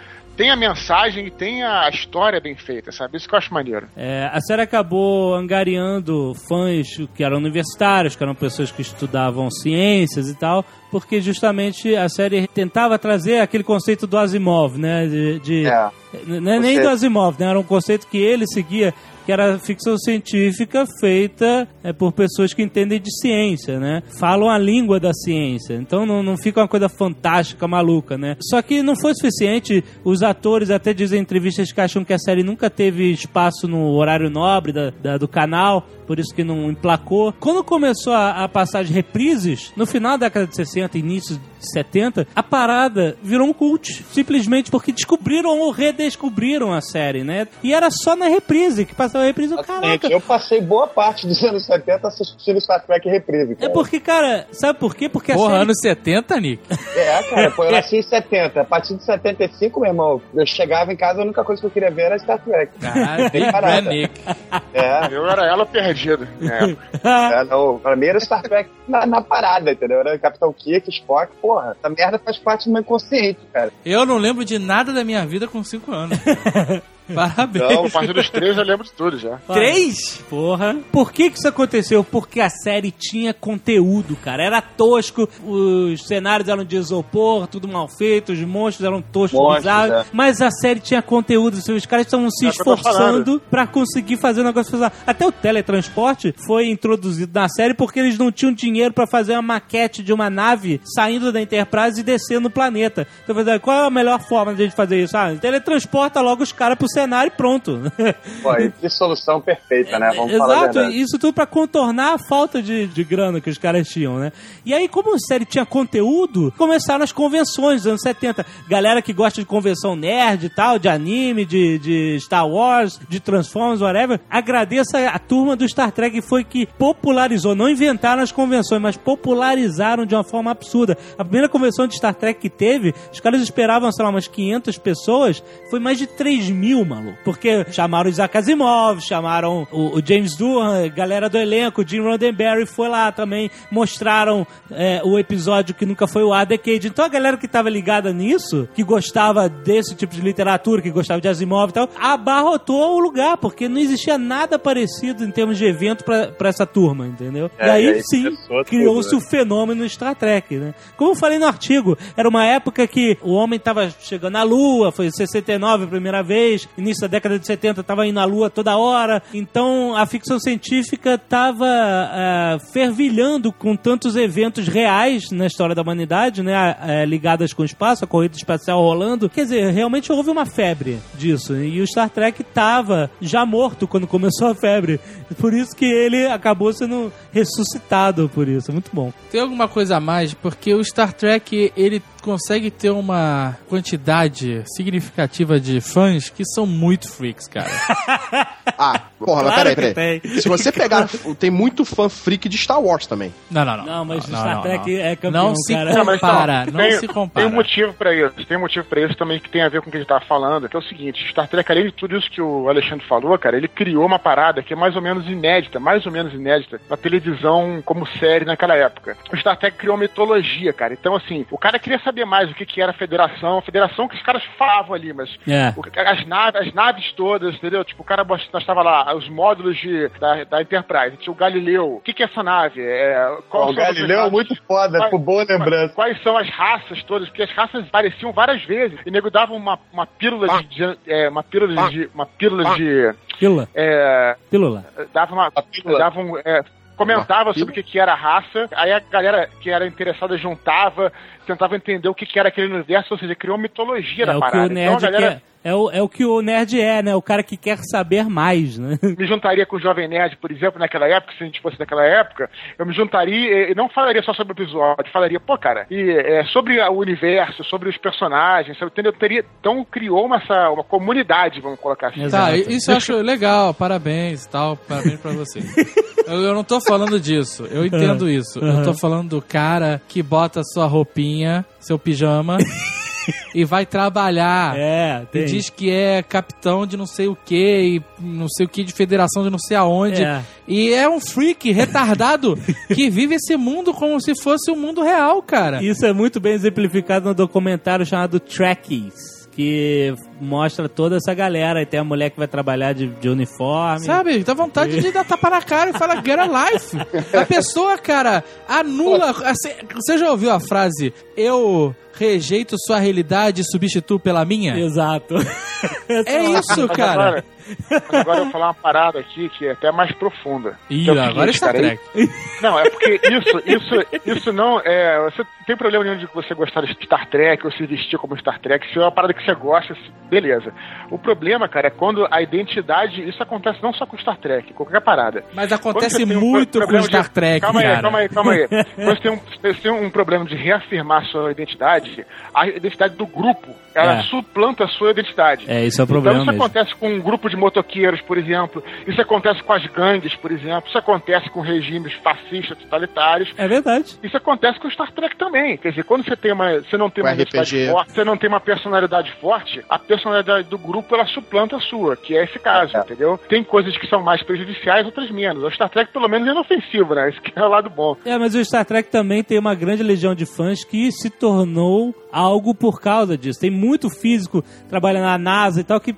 tem a mensagem e tem a história bem feita, sabe? Isso que eu acho maneiro. É, a série acabou angariando fãs que eram universitários, que eram pessoas que estudavam ciências e tal, porque justamente a série tentava trazer aquele conceito do Asimov, né? De, de- É. não é nem Você- do Asimov, né? Era um conceito que ele seguia, que era ficção científica feita é, por pessoas que entendem de ciência, né? Falam a língua da ciência. Então não, não fica uma coisa fantástica, maluca, né? Só que não foi suficiente. Os atores até dizem em entrevistas que acham que a série nunca teve espaço no horário nobre da- da- do canal, por isso que não emplacou. Quando começou a, a passar de reprises, no final da década de 60, início de 70, a parada virou um cult. Simplesmente porque descobriram ou redescobriram a série, né? E era só na reprise, que passava a reprise, eu, caraca. Exatamente. Eu passei boa parte dos anos 70 assistindo Star Trek reprise. É Cara. porque, cara, sabe por quê? Porque a Porra, série... anos 70, Nick? É, cara, pô, eu nasci em 70. A partir de 75, meu irmão, eu chegava em casa, a única coisa que eu queria ver era Star Trek. Caralho, bem Parada. Nick. É, Eu era ela perdida. né? é não, pra mim era Star Trek na, na parada, entendeu? Era Capitão Kirk, Spock, porra. Essa merda faz parte do meu inconsciente, cara. Eu não lembro de nada da minha vida com 5 anos. Parabéns. Não, A partir dos três eu lembro de tudo já. Três? Porra. Por que que isso aconteceu? Porque a série tinha conteúdo, cara. Era tosco, os cenários eram de isopor, tudo mal feito, os monstros eram toscos, Monstros, bizarros. é. Mas a série tinha conteúdo, assim, os caras estavam se É o que eu tô esforçando pra conseguir fazer o negócio. Até o teletransporte foi introduzido na série porque eles não tinham dinheiro pra fazer uma maquete de uma nave saindo da Enterprise e descendo no planeta. Então, qual é a melhor forma de a gente fazer isso? Ah, teletransporta logo os caras pro cenário e pronto. Pô, e que solução perfeita, né? Vamos falar a Exato, isso tudo pra contornar a falta de, de grana que os caras tinham, né? E aí, como a série tinha conteúdo, começaram as convenções dos anos 70. Galera que gosta de convenção nerd e tal, de anime, de, de Star Wars, de Transformers, whatever. Agradeço a, a turma do Star Trek que foi que popularizou, não inventaram as convenções, mas popularizaram de uma forma absurda. A primeira convenção de Star Trek que teve, os caras esperavam, sei lá, umas 500 pessoas, foi mais de 3 mil, maluco. Porque chamaram o Isaac Asimov, chamaram o, o James Doohan, galera do elenco, o Jim Roddenberry foi lá também, mostraram é, o episódio que nunca foi o A Decade. Então a galera que tava ligada nisso, que gostava desse tipo de literatura, que gostava de Asimov e tal, abarrotou o lugar, porque não existia nada parecido em termos de evento pra, pra essa turma, entendeu? É, e aí, aí sim, criou-se né? o fenômeno Star Trek, né? Como eu falei no artigo, era uma época que o homem tava chegando à Lua, foi em 69 a primeira vez, início da década de 70 tava indo à Lua toda hora, então a ficção científica tava ah, fervilhando com tantos eventos reais na história da humanidade, né? ah, ligadas com o espaço, a corrida espacial rolando. Quer dizer, realmente houve uma febre disso, e o Star Trek tava já morto quando começou a febre. Por isso que ele acabou sendo ressuscitado por isso. Muito bom. Tem alguma coisa a mais? Porque o Star Trek, ele consegue ter uma quantidade significativa de fãs que são muito freaks, cara. Ah, porra, mas Claro peraí, que peraí. tem. Se você pegar. Tem muito fã freak de Star Wars também. Não, não, não. Não, mas não, Star não, Trek não. é campeão, Não se cara. Não, mas compara, então, não tem, se compara. Tem um motivo pra isso. Tem um motivo pra isso também que tem a ver com o que a gente tava falando, que é o seguinte, Star Trek, além de tudo isso que o Alexandre falou, cara, ele criou uma parada que é mais ou menos inédita, mais ou menos inédita, na televisão como série naquela época. O Star Trek criou uma mitologia, cara. Então, assim, o cara queria saber mais o que, que era a federação, a federação que os caras falavam ali, mas É. o- as, naves, as naves todas, entendeu? Tipo, o cara estava lá, os módulos de, da, da Enterprise, tinha o Galileu. O que, que é essa nave? É, o Galileu é muito foda, Quais- por boa lembrança. Quais são as raças todas? Porque as raças pareciam várias vezes. E nego dava uma, uma pílula de. de- é, uma pílula de. Uma pílula de. Pílula. É, Pílula. dava uma. A pílula. Dava um, é, comentava sobre o que, que era a raça, aí a galera que era interessada juntava, tentava entender o que, que era aquele universo, ou seja, criou uma mitologia É da o que parada. o nerd então a galera. É o, é o que o nerd é, né? O cara que quer saber mais, né? me juntaria com o Jovem Nerd, por exemplo, naquela época, se a gente fosse naquela época, eu me juntaria e não falaria só sobre o episódio, falaria, pô, cara, e é, sobre o universo, sobre os personagens, sabe, entendeu? Teria, então criou uma, essa, uma comunidade, vamos colocar assim. Exato. Tá, isso eu acho legal, parabéns e tal, parabéns pra você. Eu, eu não tô falando disso, eu entendo isso. Eu tô falando do cara que bota sua roupinha, seu pijama, e vai trabalhar. É, E tem. diz que é capitão de não sei o que, e não sei o que, de federação de não sei aonde. É. E é um freak retardado que vive esse mundo como se fosse o mundo real, cara. Isso é muito bem exemplificado no documentário chamado Trekkies, que mostra toda essa galera. E tem a mulher que vai trabalhar de, de uniforme. Sabe, dá vontade de dar tapa na cara e falar get a life. A pessoa, cara, anula. assim, Você já ouviu a frase, eu rejeito sua realidade e substituo pela minha? Exato. É isso, cara. Agora, mas agora eu vou falar uma parada aqui que é até mais profunda. Ih, Que é o agora está cara, Trek. Não, é porque isso, isso, isso não é. Você não tem problema nenhum de você gostar de Star Trek ou se vestir como Star Trek. Se é uma parada que você gosta, beleza. O problema, cara, é quando a identidade. Isso acontece não só com Star Trek, qualquer parada. Mas acontece tem um muito com Star de- Trek, calma cara. Aí, calma aí, calma aí. Quando você tem, um, você tem um problema de reafirmar sua identidade, a identidade do grupo, ela É. suplanta a sua identidade. É, isso é o problema Então isso mesmo. acontece com um grupo de motoqueiros, por exemplo. Isso acontece com as gangues, por exemplo. Isso acontece com regimes fascistas, totalitários. É verdade. Isso acontece com Star Trek também. Quer dizer, quando você tem uma, você não tem uma identidade forte, você não tem uma personalidade forte, a personalidade do grupo ela suplanta a sua, que é esse caso, entendeu? Tem coisas que são mais prejudiciais, outras menos. O Star Trek pelo menos é inofensivo, né? Esse que é o lado bom. É, mas o Star Trek também tem uma grande legião de fãs que se tornou Oh. Algo por causa disso. Tem muito físico trabalhando na NASA e tal que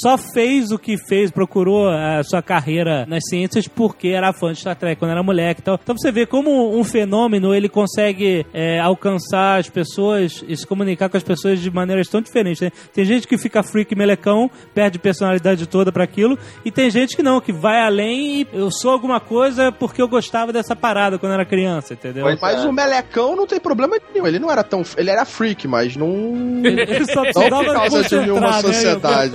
só fez o que fez, procurou a sua carreira nas ciências porque era fã de Star Trek quando era moleque e tal. Então você vê como um fenômeno ele consegue é, alcançar as pessoas e se comunicar com as pessoas de maneiras tão diferentes. né? Tem gente que fica freak melecão, perde personalidade toda para aquilo, e tem gente que não, que vai além e eu sou alguma coisa porque eu gostava dessa parada quando era criança, entendeu? Mas é. o Melecão não tem problema nenhum. Ele não era tão. Ele era freak, mas não. Ele só Não por causa de nenhuma né? sociedade.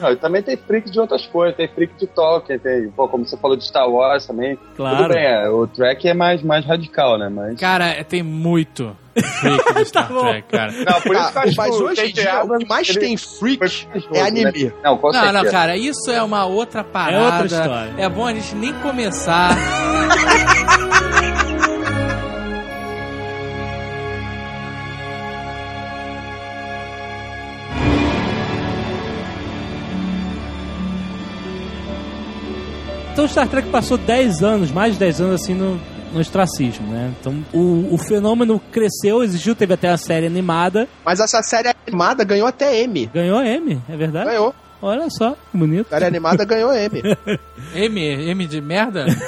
Não, e também tem freak de outras coisas, tem freak de Tolkien, tem, pô, como você falou de Star Wars também. Claro. Tudo bem, é, o Trek é mais, mais radical, né? Mas. Cara, é- tem muito freak do Star bom. Trek, cara. Não, por isso que eu Ah, acho mas que o hoje em dia, o que mais tem freak corajoso, é anime. né? Não, com Não, não, cara, isso é uma outra parada. outra história. É bom a gente nem começar. Então Star Trek passou 10 anos, mais de 10 anos assim no, no ostracismo, né? Então o, o fenômeno cresceu, existiu, teve até a série animada, Mas essa série animada ganhou até M. ganhou M, é verdade? Ganhou. Olha só, que bonito. A série animada ganhou M. M, M de merda?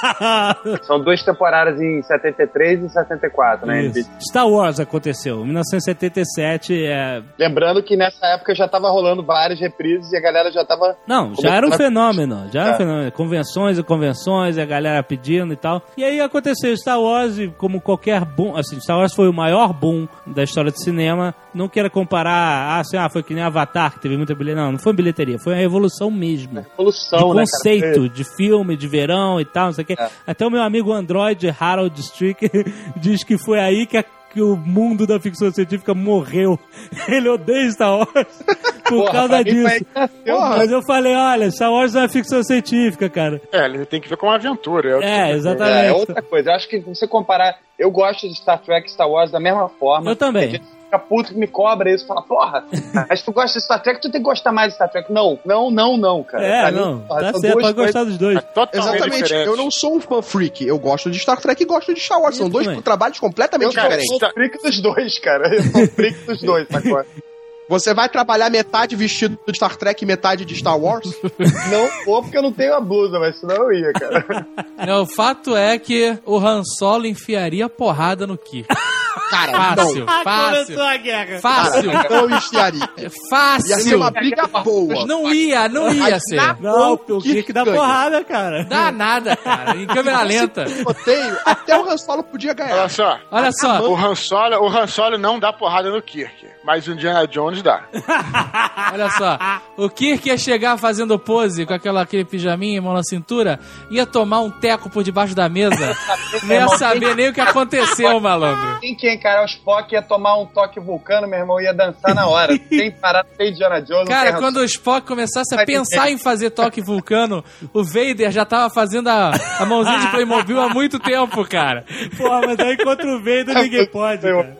São duas temporadas em 73 e 74, né? Isso. Star Wars aconteceu, 1977, é... Lembrando que nessa época já tava rolando várias reprises e a galera já tava. Não, já era um fenômeno, já era um É. fenômeno. Convenções e convenções, e a galera pedindo e tal. E aí aconteceu Star Wars, e como qualquer boom, assim, Star Wars foi o maior boom da história do cinema. Não queira comparar, ah, assim, ah, foi que nem Avatar, que teve muita bilheteria. Não, não foi bilheteria, foi a revolução mesmo. de Revolução, né? conceito, de filme, de verão e tal, não sei o quê. É. Até o meu amigo Android, Harold Strick, diz que foi aí que, a- que o mundo da ficção científica morreu. Ele odeia Star Wars por Porra, causa disso. Porra, Mas eu falei, olha, Star Wars não é ficção científica, cara. É, ele tem que ver como uma aventura. É, coisa. exatamente. É, é outra coisa. Eu acho que se você comparar, eu gosto de Star Trek e Star Wars da mesma forma. Eu também. Fica puto que me cobra isso, fala, porra, mas tu gosta de Star Trek, tu tem que gostar mais de Star Trek. Não, não, não, não, cara. É, Pra mim, não, porra, tá são certo, duas pode coisas- gostar dos dois. É totalmente Exatamente. diferente. Eu não sou um fã freak. Eu gosto de Star Trek e gosto de Star Wars. São dois também. trabalhos Eu completamente sou, diferentes. sou freak dos dois, cara. Eu sou freak dos dois, sacou? Você vai trabalhar metade vestido de Star Trek e metade de Star Wars? Não vou porque eu não tenho a blusa, mas senão eu ia, cara. Não, o fato é que o Han Solo enfiaria porrada no Kirk. Cara, Fácil, Ah, fácil. a guerra. Fácil, não. Não enfiaria. Ia ser fácil. uma briga boa. Não ia, não ia ser. Não, o que Kirk dá porrada, cara. Dá nada, cara. Em câmera lenta. Tiroteio, até o Han Solo podia Olha ganhar. só, Olha só, o Han, Solo, o Han Solo não dá porrada no Kirk, mas o Indiana Jones dá. olha só. O Kirk ia chegar fazendo pose com aquela, aquele pijaminha, mão na cintura, ia tomar um teco por debaixo da mesa. Não ia saber nem o que aconteceu, malandro. Quem que ia encarar o Spock ia tomar um toque vulcano, meu irmão, ia dançar na hora. Sem parar, sem Indiana Jones. Cara, quando o Spock começasse a pensar em fazer toque vulcano, o Vader já tava fazendo a, a mãozinha de Playmobil há muito tempo, cara. Porra, mas aí contra o Vader ninguém pode, cara.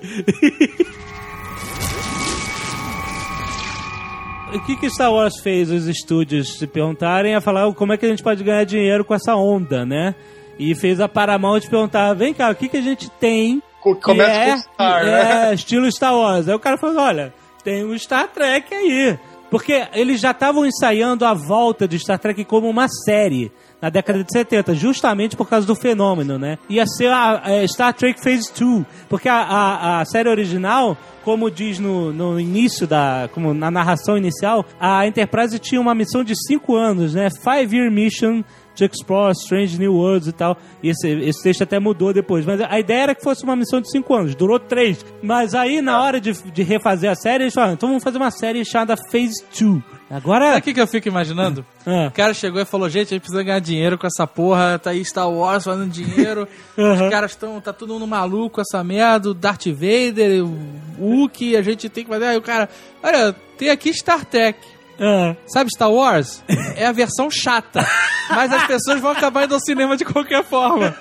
O que que Star Wars fez os estúdios se perguntarem a falar como é que a gente pode ganhar dinheiro com essa onda, né? E fez a Paramount perguntar, vem cá, o que que a gente tem Que Começa é, com Star, né? é estilo Star Wars? Aí o cara falou, olha, tem o Star Trek aí. Porque eles já estavam ensaiando a volta de Star Trek como uma série na década de 70, justamente por causa do fenômeno, né? Ia ser a, a Star Trek Phase 2, porque a, a, a série original, como diz no, no início da, como na narração inicial, a Enterprise tinha uma missão de cinco anos, né? Five Year Mission to Explore Strange New Worlds e tal. E esse, esse texto até mudou depois. Mas a ideia era que fosse uma missão de cinco anos. Durou três. Mas aí, na hora de, de refazer a série, eles falaram, então vamos fazer uma série chamada Phase 2. Agora... Sabe o que, que eu fico imaginando? Ah. O cara chegou e falou, gente, a gente precisa ganhar dinheiro com essa porra, tá aí Star Wars fazendo dinheiro, os caras estão, tá todo mundo maluco com essa merda, o Darth Vader, o Wookiee, a gente tem que fazer... Aí o cara, olha, tem aqui Star Trek. Ah. Sabe Star Wars? É a versão chata. Mas as pessoas vão acabar indo ao cinema de qualquer forma.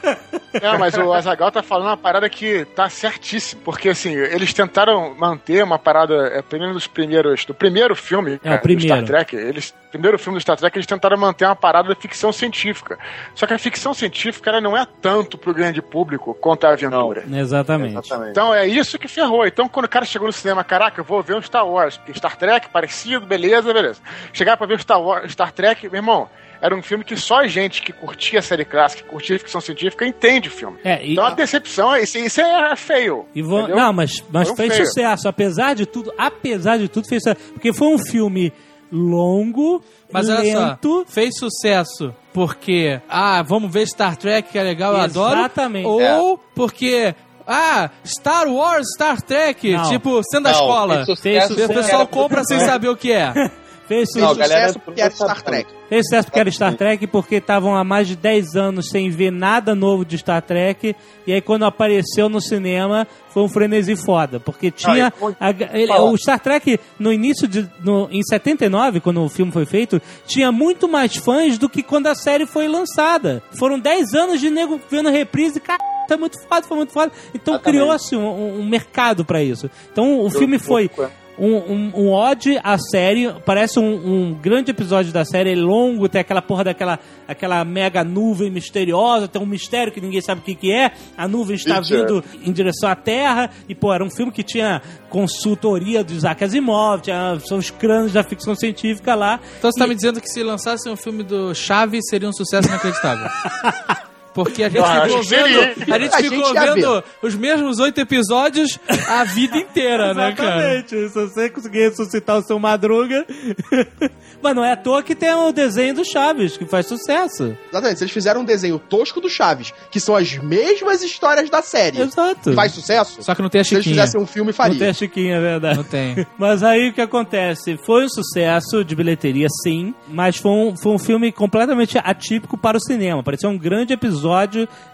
Não, mas o Azagal tá falando uma parada que tá certíssimo. Porque, assim, eles tentaram manter uma parada, é, pelo menos dos primeiros, do primeiro filme É, do primeiro. Star Trek, eles, primeiro filme do Star Trek, eles tentaram manter uma parada da ficção científica. Só que a ficção científica, ela não é tanto pro grande público quanto a aventura. Exatamente. Exatamente. Então é isso que ferrou. Então quando o cara chegou no cinema, caraca, eu vou ver um Star Wars, porque Star Trek, parecido, beleza, beleza. Chegar pra ver Star, Wars, Star Trek, meu irmão, era um filme que só a gente que curtia a série clássica, que curtia a ficção científica, entende o filme. É, e- Então a decepção, isso, isso é feio. E entendeu? não, mas, mas um fez feio. sucesso. Apesar de tudo, apesar de tudo, fez sucesso. Porque foi um filme longo, Mas olha lento. só, fez sucesso porque, ah, vamos ver Star Trek, que é legal, eu adoro. Exatamente. Ou porque, ah, Star Wars, Star Trek, Não. tipo, sendo da Não, escola. fez Fez sucesso O pessoal compra sem saber o que é. Fez, Não, sucesso, galera, porque era Star Trek. fez sucesso porque era Star Trek, porque estavam há mais de 10 anos sem ver nada novo de Star Trek. E aí, quando apareceu no cinema, foi um frenesi foda. Porque tinha. a- ele- o Star Trek, no início de. No, em 79, quando o filme foi feito, tinha muito mais fãs do que quando a série foi lançada. Foram 10 anos de nego vendo reprise, cara. Foi muito foda, foi muito foda. Então criou-se um, um- um mercado pra isso. Então o filme foi um, um, um ode à série. Parece um, um grande episódio da série, é longo, tem aquela porra daquela aquela mega nuvem misteriosa, tem um mistério que ninguém sabe o que, que é. A nuvem está é. vindo em direção à Terra. E, pô, era um filme que tinha consultoria do Isaac Asimov, tinha, são os crânios da ficção científica lá. Então você tá E- me dizendo que se lançasse um filme do Chaves seria um sucesso inacreditável. Porque a gente acho ficou vendo, a gente A ficou gente vendo os mesmos oito episódios a vida inteira, né, cara? Exatamente. Se você conseguir ressuscitar o seu Madruga. Mas não é à toa que tem o desenho do Chaves, que faz sucesso. Exatamente. Eles fizeram um desenho tosco do Chaves, que são as mesmas histórias da série. Exato. Faz sucesso? Só que não tem a Se eles Chiquinha. fizessem um filme, Não tem faria. a Chiquinha, é verdade. Não tem. Mas aí o que acontece? Foi um sucesso de bilheteria, sim, mas foi um, foi um filme completamente atípico para o cinema. Parecia um grande episódio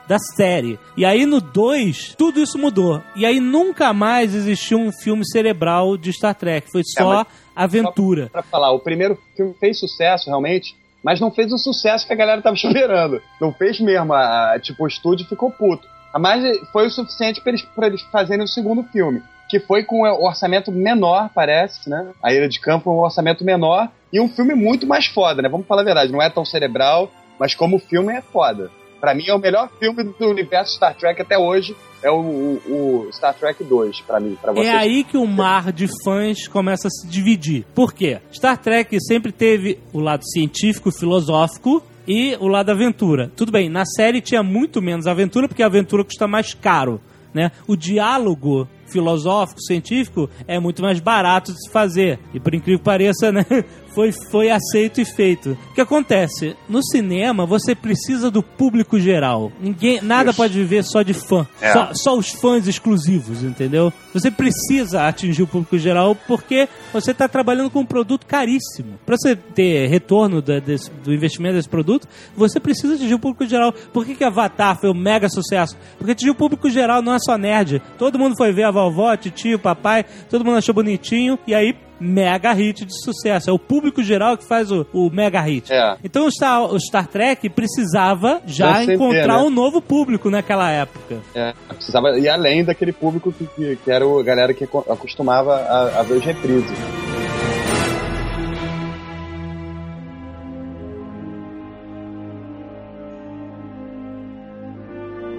da série. E aí no 2, tudo isso mudou. E aí nunca mais existiu um filme cerebral de Star Trek. Foi só mas- aventura. Pra falar, o primeiro filme fez sucesso, realmente, mas não fez o sucesso que a galera tava esperando. Não fez mesmo. a- a- tipo, o estúdio ficou puto. Mas foi o suficiente pra eles, pra eles fazerem o segundo filme. Que foi com o orçamento menor, parece, né? A Ilha de Campo, um orçamento menor. E um filme muito mais foda, né? Vamos falar a verdade. Não é tão cerebral, mas como filme é foda. Pra mim é o melhor filme do universo Star Trek até hoje. É o, o- o Star Trek 2, pra mim, pra vocês. É aí que o mar de fãs começa a se dividir. Por quê? Star Trek sempre teve o lado científico, filosófico e o lado aventura. Tudo bem, na série tinha muito menos aventura porque a aventura custa mais caro, né? O diálogo filosófico, científico é muito mais barato de se fazer. E por incrível que pareça, né? Foi, foi aceito e feito. O que acontece? No cinema, você precisa do público geral. Ninguém, nada Isso. pode viver só de fã. É. Só, só os fãs exclusivos, entendeu? Você precisa atingir o público geral porque você está trabalhando com um produto caríssimo. Para você ter retorno da- desse- do investimento desse produto, você precisa atingir o público geral. Por que, que Avatar foi um mega sucesso? Porque atingir o público geral não é só nerd. Todo mundo foi ver a vovó, tio, papai, todo mundo achou bonitinho e aí mega hit de sucesso. É o público geral que faz o, o mega hit. É. Então o Star, o Star Trek precisava já encontrar né? um novo público naquela época. É, precisava ir além daquele público que, que, que era a galera que co- acostumava a, a ver os reprises.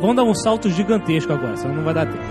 Vamos dar um salto gigantesco agora, senão não vai dar tempo.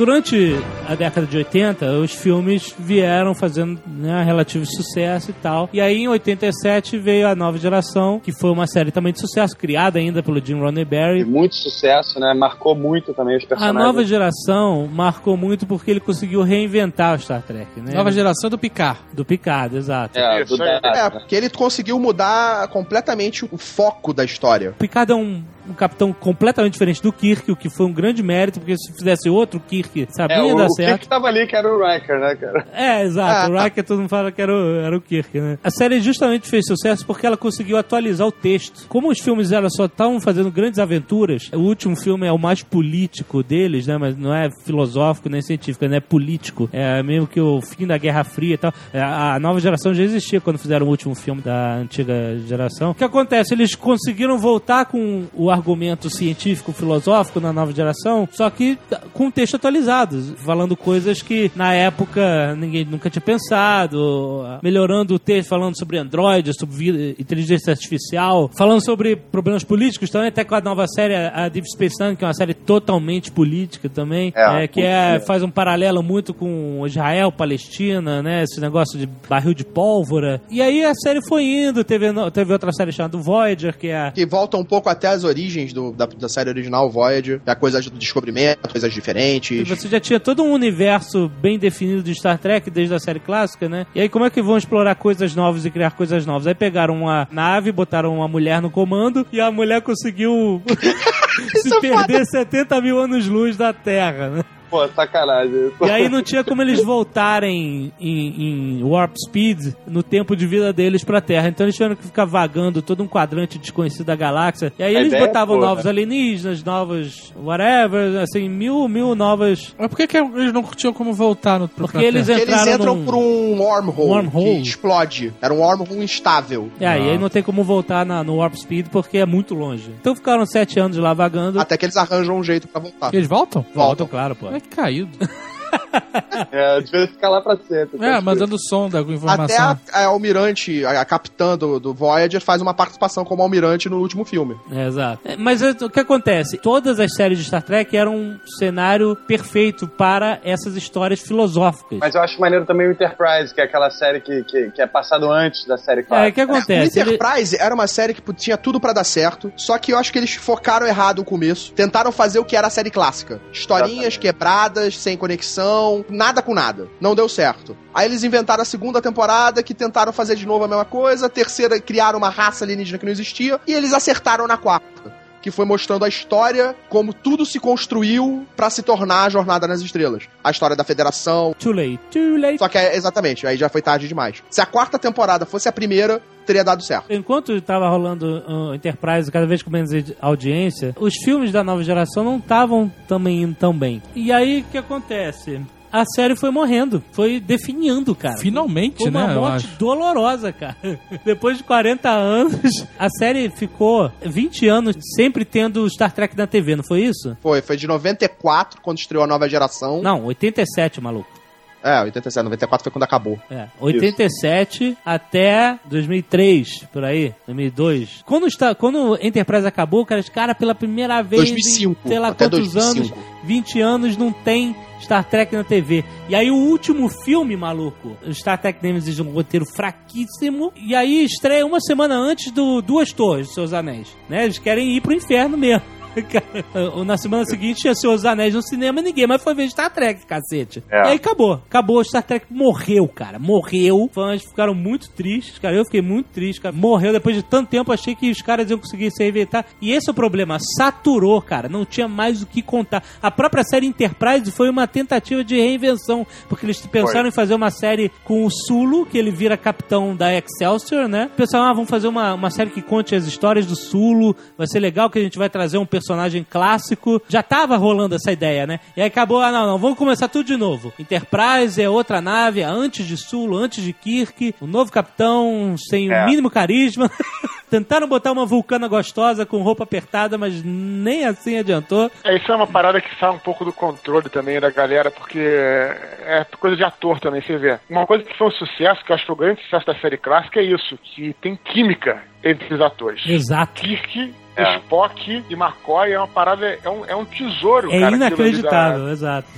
Durante a década de 80, os filmes vieram fazendo né, relativo sucesso e tal. E aí, em 87, veio a nova geração, que foi uma série também de sucesso, criada ainda pelo Jim Roddenberry. Muito sucesso, né? Marcou muito também os A personagens. nova geração marcou muito porque ele conseguiu reinventar o Star Trek, né? Nova geração do Picard. Do Picard, exato. É, Isso do É, porque ele conseguiu mudar completamente o foco da história. O Picard é um, um capitão completamente diferente do Kirk, o que foi um grande mérito, porque se fizesse outro Kirk, sabia É, o, dar o certo. que tava ali que era o Riker, né, cara? É, exato. Ah, o Riker todo mundo fala que era o, era o Kirk, né? A série justamente fez sucesso porque ela conseguiu atualizar o texto. Como os filmes elas só estavam fazendo grandes aventuras, o último filme é o mais político deles, né? Mas não é filosófico nem científico, né? É político. É mesmo que o fim da Guerra Fria e tal. É, A nova geração já existia quando fizeram o último filme da antiga geração. O que acontece? Eles conseguiram voltar com o argumento científico, filosófico na nova geração, só que com o texto atualizado, falando coisas que na época ninguém nunca tinha pensado, melhorando o texto, falando sobre androides, sobre inteligência artificial, falando sobre problemas políticos também, até com a nova série, a Deep Space Nine, que é uma série totalmente política também, É, é, que é, faz um paralelo muito com Israel, Palestina, né, esse negócio de barril de pólvora. E aí a série foi indo, teve, teve outra série chamada Voyager, que é Que volta um pouco até as origens do- da, da série original, Voyager. É a coisa do descobrimento, coisas diferentes. Você já tinha todo um universo bem definido de Star Trek desde a série clássica, né? E aí como é que vão explorar coisas novas e criar coisas novas? Aí pegaram uma nave, botaram uma mulher no comando e a mulher conseguiu se perder 70 mil anos-luz da Terra, né? Pô, sacanagem. E aí não tinha como eles voltarem em, em Warp Speed no tempo de vida deles pra Terra. Então eles tiveram que ficar vagando todo um quadrante desconhecido da galáxia. E aí A eles é botavam boa, novos né? alienígenas, novos whatever, assim, mil, mil novas... Mas por que, que eles não tinham como voltar no pro Porque pra eles? Porque entraram eles entram num- por um wormhole, Wormhole. que explode. Era um wormhole instável. É, e aí não tem como voltar na- no Warp Speed porque é muito longe. Então ficaram sete anos lá vagando. Até que eles arranjam um jeito pra voltar. E Eles voltam? Voltam, claro, pô. É que caído. É, devia ficar lá pra sempre. É, mandando sonda com Até informação. a, a almirante, a, a capitã do, do Voyager, faz uma participação como almirante no último filme. É, exato. É, Mas é, o que acontece? Todas as séries de Star Trek eram um cenário perfeito para essas histórias filosóficas. Mas eu acho maneiro também o Enterprise, que é aquela série que, que, que é passado antes da série É, o clássica. que O acontece? Ele- Enterprise era uma série que tinha tudo pra dar certo, só que eu acho que eles focaram errado no começo. Tentaram fazer o que era a série clássica. Historinhas Exatamente. quebradas, sem conexão, nada com nada. Não deu certo. Aí eles inventaram a segunda temporada, que tentaram fazer de novo a mesma coisa. A terceira, criaram uma raça alienígena que não existia. E eles acertaram na quarta. Que foi mostrando a história, como tudo se construiu pra se tornar a Jornada nas Estrelas. A história da Federação, Too late, too late. só que é exatamente, aí já foi tarde demais. Se a quarta temporada fosse a primeira, teria dado certo. Enquanto estava rolando o Enterprise cada vez com menos audiência, os filmes da nova geração não estavam também indo tão bem. E aí o que acontece? A série foi morrendo, foi definhando, cara. Finalmente, Foi uma né? Eu morte acho. dolorosa, cara. Depois de 40 anos, a série ficou 20 anos sempre tendo Star Trek na TV, não foi isso? Foi, foi de 94, quando estreou a nova geração. Não, 87, maluco. É, 87, 94 foi quando acabou. É, 87 até 2003, por aí, 2002. Quando, está, quando Enterprise acabou, cara, os caras pela primeira vez 2005, em sei lá até quantos 2005. anos, 20 anos, não tem Star Trek na TV. E aí o último filme, maluco, o Star Trek Nemesis um roteiro fraquíssimo, e aí estreia uma semana antes do Duas Torres, dos Seus Anéis. Né? Eles querem ir pro inferno mesmo. Na semana seguinte tinha Seus Anéis no cinema e ninguém mais foi ver Star Trek, cacete. É. E aí acabou. Acabou. Star Trek morreu, cara. Morreu. Fãs ficaram muito tristes, cara. Eu fiquei muito triste, cara. Morreu depois de tanto tempo. Achei que os caras iam conseguir se reinventar. E esse é o problema. Saturou, cara. Não tinha mais o que contar. A própria série Enterprise foi uma tentativa de reinvenção. Porque eles pensaram em fazer uma série com o Sulu, que ele vira capitão da Excelsior, né? Pensaram, ah, vamos fazer uma, uma série que conte as histórias do Sulu. Vai ser legal que a gente vai trazer um personagem clássico. Já tava rolando essa ideia, né? E aí acabou, ah, não, não, vamos começar tudo de novo. Enterprise é outra nave, é antes de Sulu, antes de Kirk, o novo capitão sem É. o mínimo carisma. Tentaram botar uma vulcana gostosa com roupa apertada, mas nem assim adiantou. É, isso é uma parada que sai um pouco do controle também da galera, porque é coisa de ator também, você vê. Uma coisa que foi um sucesso, que eu acho que foi o grande sucesso da série clássica, é isso, que tem química entre os atores. Exato. Kirk, é. Spock e McCoy é uma parada, é um, é um tesouro, é cara. É inacreditável, da... exato.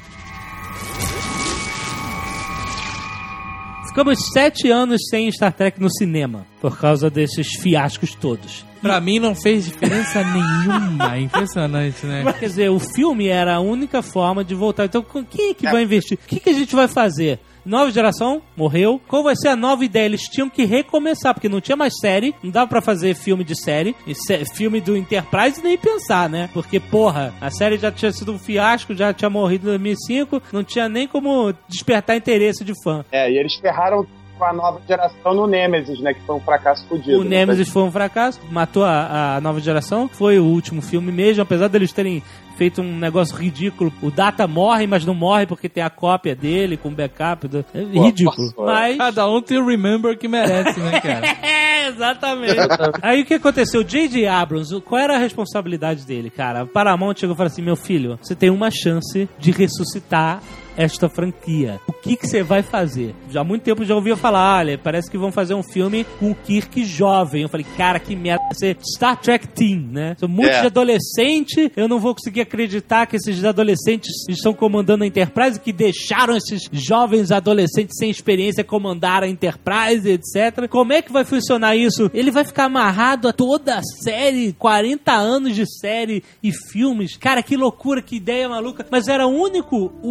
Ficamos sete anos sem Star Trek no cinema, por causa desses fiascos todos. Pra mim não fez diferença nenhuma. É impressionante, né? Quer dizer, o filme era a única forma de voltar. Então, quem é que é. vai investir? O que, que a gente vai fazer? Nova geração, morreu. Qual vai ser a nova ideia? Eles tinham que recomeçar, porque não tinha mais série, não dava pra fazer filme de série, sé- filme do Enterprise nem pensar, né? Porque, porra, a série já tinha sido um fiasco, já tinha morrido em 2005, não tinha nem como despertar interesse de fã. É, e eles ferraram com a nova geração no Nemesis, né? Que foi um fracasso fodido. O Nemesis foi um fracasso, matou a, a nova geração, foi o último filme mesmo, apesar deles terem feito um negócio ridículo. O Data morre, mas não morre porque tem a cópia dele com backup. Do... É ridículo. passou. Mas. Cada um tem o remember que merece, né, cara? É, exatamente. Aí o que aconteceu? J.J. Abrams, qual era a responsabilidade dele, cara? A Paramount chegou e falou assim: meu filho, você tem uma chance de ressuscitar esta franquia. O que que você vai fazer? Já há muito tempo já ouvia falar, olha, parece que vão fazer um filme com o Kirk jovem. Eu falei, cara, que merda, vai ser Star Trek Teen, né? São muitos É. de adolescente, eu não vou conseguir acreditar que esses adolescentes estão comandando a Enterprise, que deixaram esses jovens adolescentes sem experiência comandar a Enterprise, etc. Como é que vai funcionar isso? Ele vai ficar amarrado a toda a série, 40 anos de série e filmes. Cara, que loucura, que ideia maluca. Mas era o único, a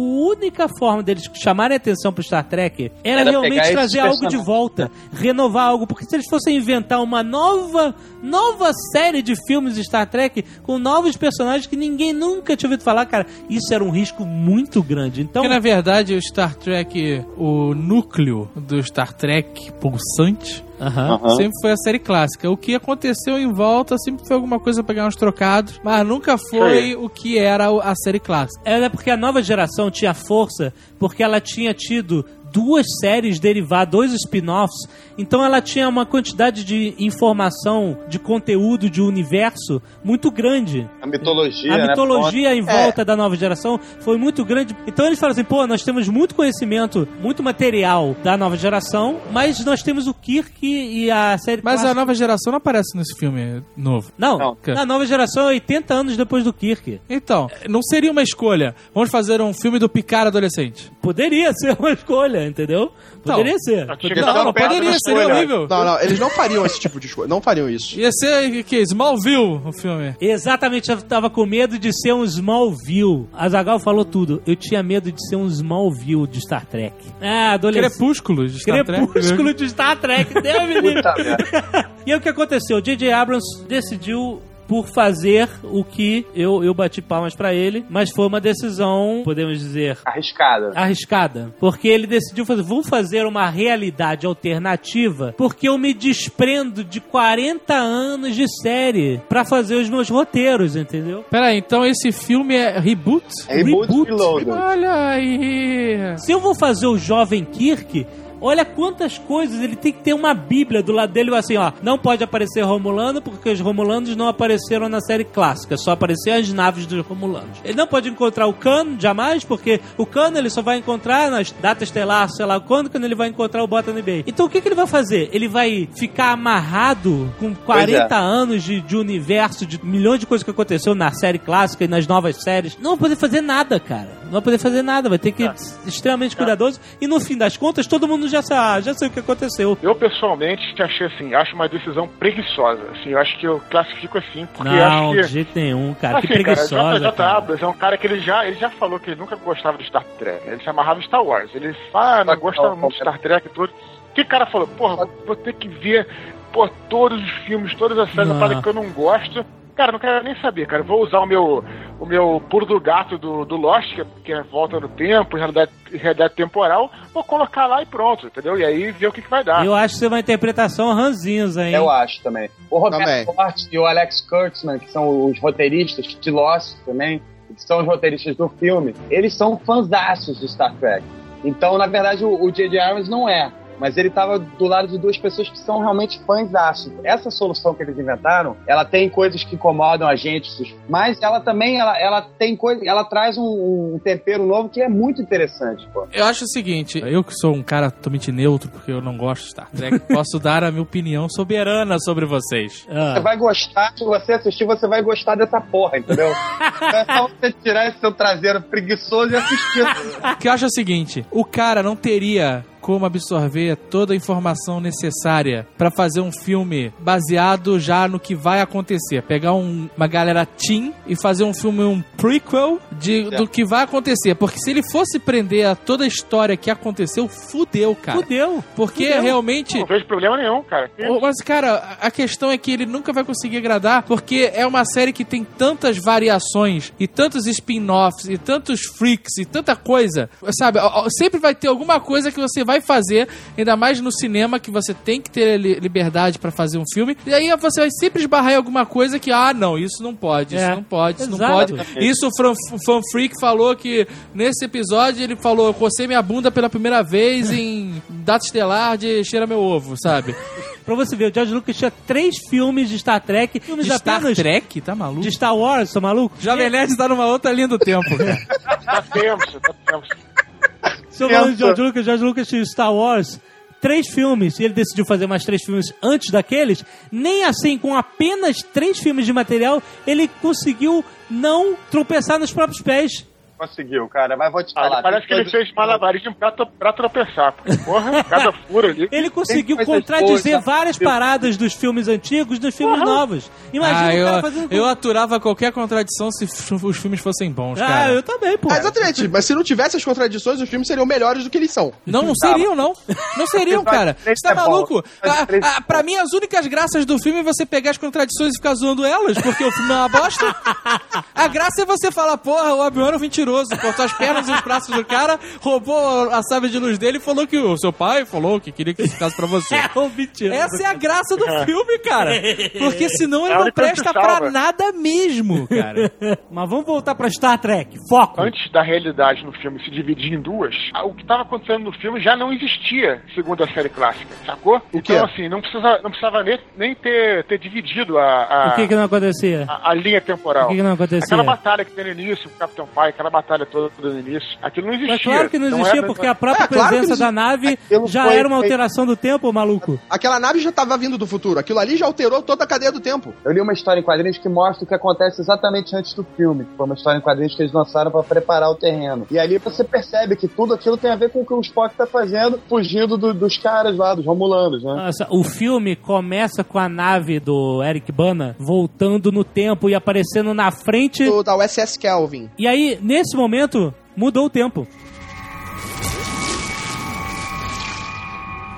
única forma deles chamarem atenção pro Star Trek era, Era realmente trazer algo de volta, renovar algo, porque se eles fossem inventar uma nova, nova série de filmes de Star Trek com novos personagens que ninguém nunca tinha ouvido falar, cara, isso era um risco muito grande. Então, Porque na verdade o Star Trek, o núcleo do Star Trek pulsante, Aham. Aham. sempre foi a série clássica. O que aconteceu em volta sempre foi alguma coisa pra ganhar uns trocados, mas nunca foi o que era a série clássica. Era porque a nova geração tinha força, porque ela tinha tido duas séries derivadas, dois spin-offs, então ela tinha uma quantidade de informação, de conteúdo, de universo muito grande. A mitologia, A né? mitologia em volta da nova geração foi muito grande. Então eles falam assim, pô, nós temos muito conhecimento, muito material da nova geração, mas nós temos o Kirk e a série Mas a clássica. nova geração não aparece nesse filme novo. Não, Não. a nova geração é 80 anos depois do Kirk. Então, não seria uma escolha. Vamos fazer um filme do Picard adolescente. Poderia ser uma escolha, entendeu? Então, Poderia ser. Poderia- Não, ser não poderia, seria escolha. horrível. Não, não, eles não fariam esse tipo de escolha. Não fariam isso. Ia ser que Smallville o filme. Exatamente, eu tava com medo de ser um Smallville. A Zagal falou tudo. Eu tinha medo de ser um Smallville de Star Trek. Ah, adolescente. Crepúsculo de Star Trek. Crepúsculo de Star Trek, Deus me livre. E aí o que aconteceu? J.J. Abrams decidiu por fazer o que eu, eu bati palmas pra ele, mas foi uma decisão, podemos dizer, Arriscada. arriscada. Porque ele decidiu fazer, vou fazer uma realidade alternativa, porque eu me desprendo de 40 anos de série pra fazer os meus roteiros, entendeu? Peraí, então esse filme é reboot? Reboot Reboot. Reloaded. Olha aí. Se eu vou fazer o jovem Kirk, olha quantas coisas, ele tem que ter uma bíblia do lado dele, assim, ó, não pode aparecer Romulano, porque os Romulanos não apareceram na série clássica, só apareceram as naves dos Romulanos. Ele não pode encontrar o Khan, jamais, porque o Khan ele só vai encontrar nas datas estelar, sei lá quando, quando ele vai encontrar o Botany Bay. Então o que, que ele vai fazer? Ele vai ficar amarrado com 40 anos de, de universo, de milhões de coisas que aconteceu na série clássica e nas novas séries. Não vai poder fazer nada, cara. Não vai poder fazer nada, vai ter que ser extremamente cuidadoso. E no fim das contas, todo mundo já sabe, já sei o que aconteceu. Eu, pessoalmente, achei assim, acho uma decisão preguiçosa. Assim, eu acho que eu classifico assim, porque eu Não, acho que. de jeito nenhum, cara. Assim, que preguiçosa. cara, J.J. cara. Abrams é um cara que ele já, ele já falou que ele nunca gostava de Star Trek. Ele se amarrava em Star Wars. Ele fala, ah, não gosta muito de Star Trek e tudo. Que cara falou, porra, vou ter que ver pô, todos os filmes, todas as séries, uma parada que eu não gosto. Cara, não quero nem saber, cara. Vou usar o meu, o meu pulo do gato do, do Lost, que é, que é volta no tempo, realidade, realidade temporal. Vou colocar lá e pronto, entendeu? E aí ver o que, que vai dar. Eu acho que você vai interpretação ranzinza, hein? Eu acho também. O Roberto Também. Forte e o Alex Kurtzman, que são os roteiristas de Lost também, que são os roteiristas do filme, eles são fãzaços de Star Trek. Então, na verdade, o o J.J. Abrams não é. Mas ele estava do lado de duas pessoas que são realmente fãs aço. Essa solução que eles inventaram, ela tem coisas que incomodam a gente, mas ela também ela, ela tem coisa, ela traz um, um tempero novo que é muito interessante, pô. Eu acho o seguinte, eu que sou um cara totalmente neutro, porque eu não gosto de Star Trek, posso dar a minha opinião soberana sobre vocês. Ah. Você vai gostar, se você assistir, você vai gostar dessa porra, entendeu? é só você tirar esse seu traseiro preguiçoso e assistir. O que eu acho é o seguinte, o cara não teria como absorver toda a informação necessária pra fazer um filme baseado já no que vai acontecer. Pegar um- uma galera teen e fazer um filme, um prequel de, do que vai acontecer. Porque se ele fosse prender a toda a história que aconteceu, fudeu, cara. Fudeu. Porque Fudeu. realmente. Não vejo problema nenhum, cara. Mas, cara, a questão é que ele nunca vai conseguir agradar, porque é uma série que tem tantas variações, e tantos spin-offs, e tantos freaks, e tanta coisa. Sabe, sempre vai ter alguma coisa que você vai fazer, ainda mais no cinema, que você tem que ter li- liberdade pra fazer um filme, e aí você vai sempre esbarrar em alguma coisa que, ah, não, isso não pode, isso É. não pode, isso Exato. não pode. Isso o Fan, Fan Freak falou que nesse episódio ele falou: eu cocei minha bunda pela primeira vez em Data Estelar de Cheira Meu Ovo, sabe? Pra você ver, o George Lucas tinha três filmes de Star Trek. Filmes De Star apenas Trek? Tá maluco? de Star Wars, tá maluco? Jovem Nerd tá numa outra linha do tempo, cara. Tá tenso, tá tenso. Se eu falando de Pensa. George Lucas, George Lucas tinha Star Wars, três filmes, e ele decidiu fazer mais três filmes antes daqueles, nem assim, com apenas três filmes de material, ele conseguiu não tropeçar nos próprios pés. Conseguiu, cara, mas vou te Ah, falar. parece que ele fez malabarismo pra, pra tropeçar. Porra, cada furo ali. Ele conseguiu contradizer várias paradas dos filmes antigos nos filmes novos. Imagina ah, o eu, cara fazendo... eu aturava qualquer contradição se os filmes fossem bons, Ah, cara. eu também, pô. Ah, exatamente, mas se não tivesse as contradições, os filmes seriam melhores do que eles são. Não, não seriam, não. Não seriam, cara. Você tá É maluco? Ah, ah, pra mim, as únicas graças do filme é você pegar as contradições e ficar zoando elas, porque o filme é uma bosta. A graça é você falar, porra, o Obi-Wan é mentiroso, cortou as pernas e os braços do cara, roubou a sábia de luz dele e falou que o seu pai falou que queria que isso ficasse pra você. É, ô, mentira. Essa é a graça do filme, cara. Porque senão ele É não presta pra nada mesmo, cara. Mas vamos voltar pra Star Trek. Foco. Antes da realidade no filme se dividir em duas, o que estava acontecendo no filme já não existia, segundo a série clássica, sacou? O? Então, assim, não, precisa, não precisava nem, nem ter, ter dividido a, a, O que que não acontecia? a, a linha temporal. O que que não acontecia? Aquela batalha que tem no início com o Capitão Pai, aquela batalha toda no início, aquilo não existia. Mas claro que não existia, era- porque a própria É, claro presença não da nave Aquilo já foi era uma feito- alteração do tempo, maluco. Aquela nave já estava vindo do futuro. Aquilo ali já alterou toda a cadeia do tempo. Eu li uma história em quadrinhos que mostra o que acontece exatamente antes do filme. Foi uma história em quadrinhos que eles lançaram pra preparar o terreno. E ali você percebe que tudo aquilo tem a ver com o que o Spock tá fazendo, fugindo do- dos caras lá, dos Romulanos, né? Nossa, o filme começa com a nave do Eric Bana voltando no tempo e aparecendo na frente. Do, da USS Kelvin. E aí, nesse momento, mudou o tempo.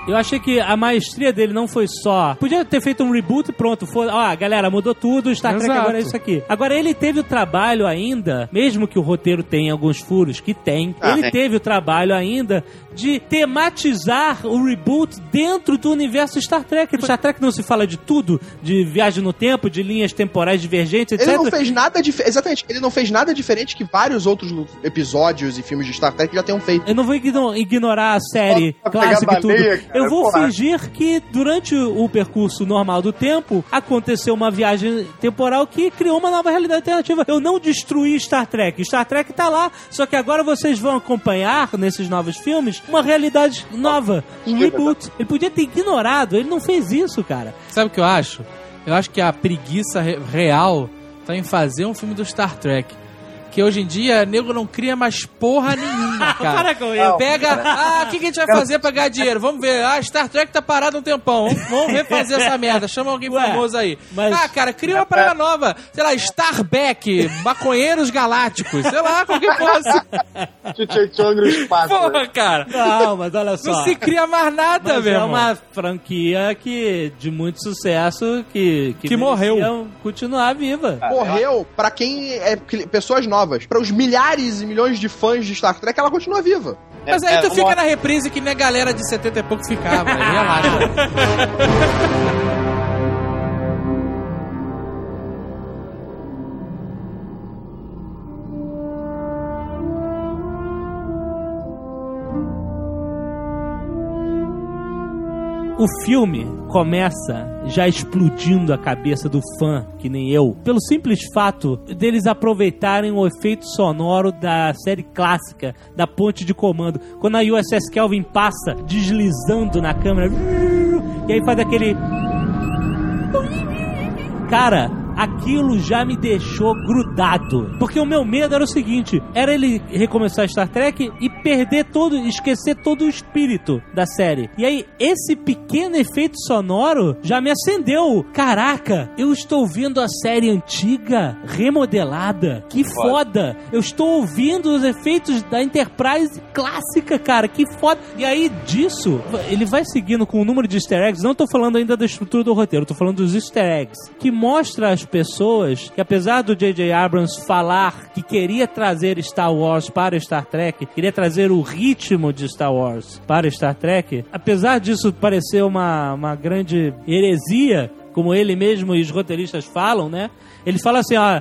Eu achei que a maestria dele não foi só. Podia ter feito um reboot e pronto. Foi, ó, galera, mudou tudo, Star Trek Exato. agora é isso aqui. Agora, ele teve o trabalho ainda, mesmo que o roteiro tenha alguns furos, que tem, Ah, ele tem. teve o trabalho ainda de tematizar o reboot dentro do universo Star Trek. Star Trek não se fala de tudo, de viagem no tempo, de linhas temporais divergentes, etc. Ele não fez nada diferente. Exatamente, ele não fez nada diferente que vários outros episódios e filmes de Star Trek já tenham feito. Eu não vou igno- ignorar a série clássica e tudo. baleia, eu vou fingir que durante o percurso normal do tempo aconteceu uma viagem temporal que criou uma nova realidade alternativa. Eu não destruí Star Trek. Star Trek tá lá, só que agora vocês vão acompanhar nesses novos filmes uma realidade nova, um reboot. Ele podia ter ignorado, ele não fez isso, cara. Sabe o que eu acho? Eu acho que a preguiça re- real tá em fazer um filme do Star Trek. Que hoje em dia, nego não cria mais porra nenhuma, cara. Para com isso. Pega, ah, o que, que a gente vai fazer pra ganhar dinheiro? Vamos ver. Ah, Star Trek tá parado um tempão. Vamos, vamos refazer essa merda. Chama alguém Ué, famoso aí. mas- Ah, cara, cria uma parada nova. Sei lá, Starback, Maconheiros Galácticos. Sei lá, qualquer porra assim. Tchutchung no espaço. Porra, cara. Não, mas olha só. Não se cria mais nada, meu é uma franquia que de muito sucesso que Que morreu. merecia continuar viva. Morreu pra quem é pessoas novas. Pra os milhares e milhões de fãs de Star Trek, ela continua viva. Mas aí É, tu é, fica uma- na reprise que nem a galera de 70 e pouco ficava. Relaxa. O filme começa já explodindo a cabeça do fã, que nem eu, pelo simples fato deles aproveitarem o efeito sonoro da série clássica da ponte de comando. Quando a USS Kelvin passa deslizando na câmera, e aí faz aquele. Cara, aquilo já me deixou grudado. Porque o meu medo era o seguinte: era ele recomeçar Star Trek e perder todo, esquecer todo o espírito da série. E aí, esse pequeno efeito sonoro já me acendeu. Caraca, eu estou vendo a série antiga remodelada. Que foda! Eu estou ouvindo os efeitos da Enterprise clássica, cara. Que foda! E aí, disso, ele vai seguindo com o número de easter eggs. Não tô falando ainda da estrutura do roteiro, tô falando dos easter eggs. Que mostra às pessoas que, apesar do J.J. Abrams falar que queria trazer Star Wars para Star Trek, queria trazer o ritmo de Star Wars para Star Trek, apesar disso parecer uma, uma grande heresia, como ele mesmo e os roteiristas falam, né? Ele fala assim, ó,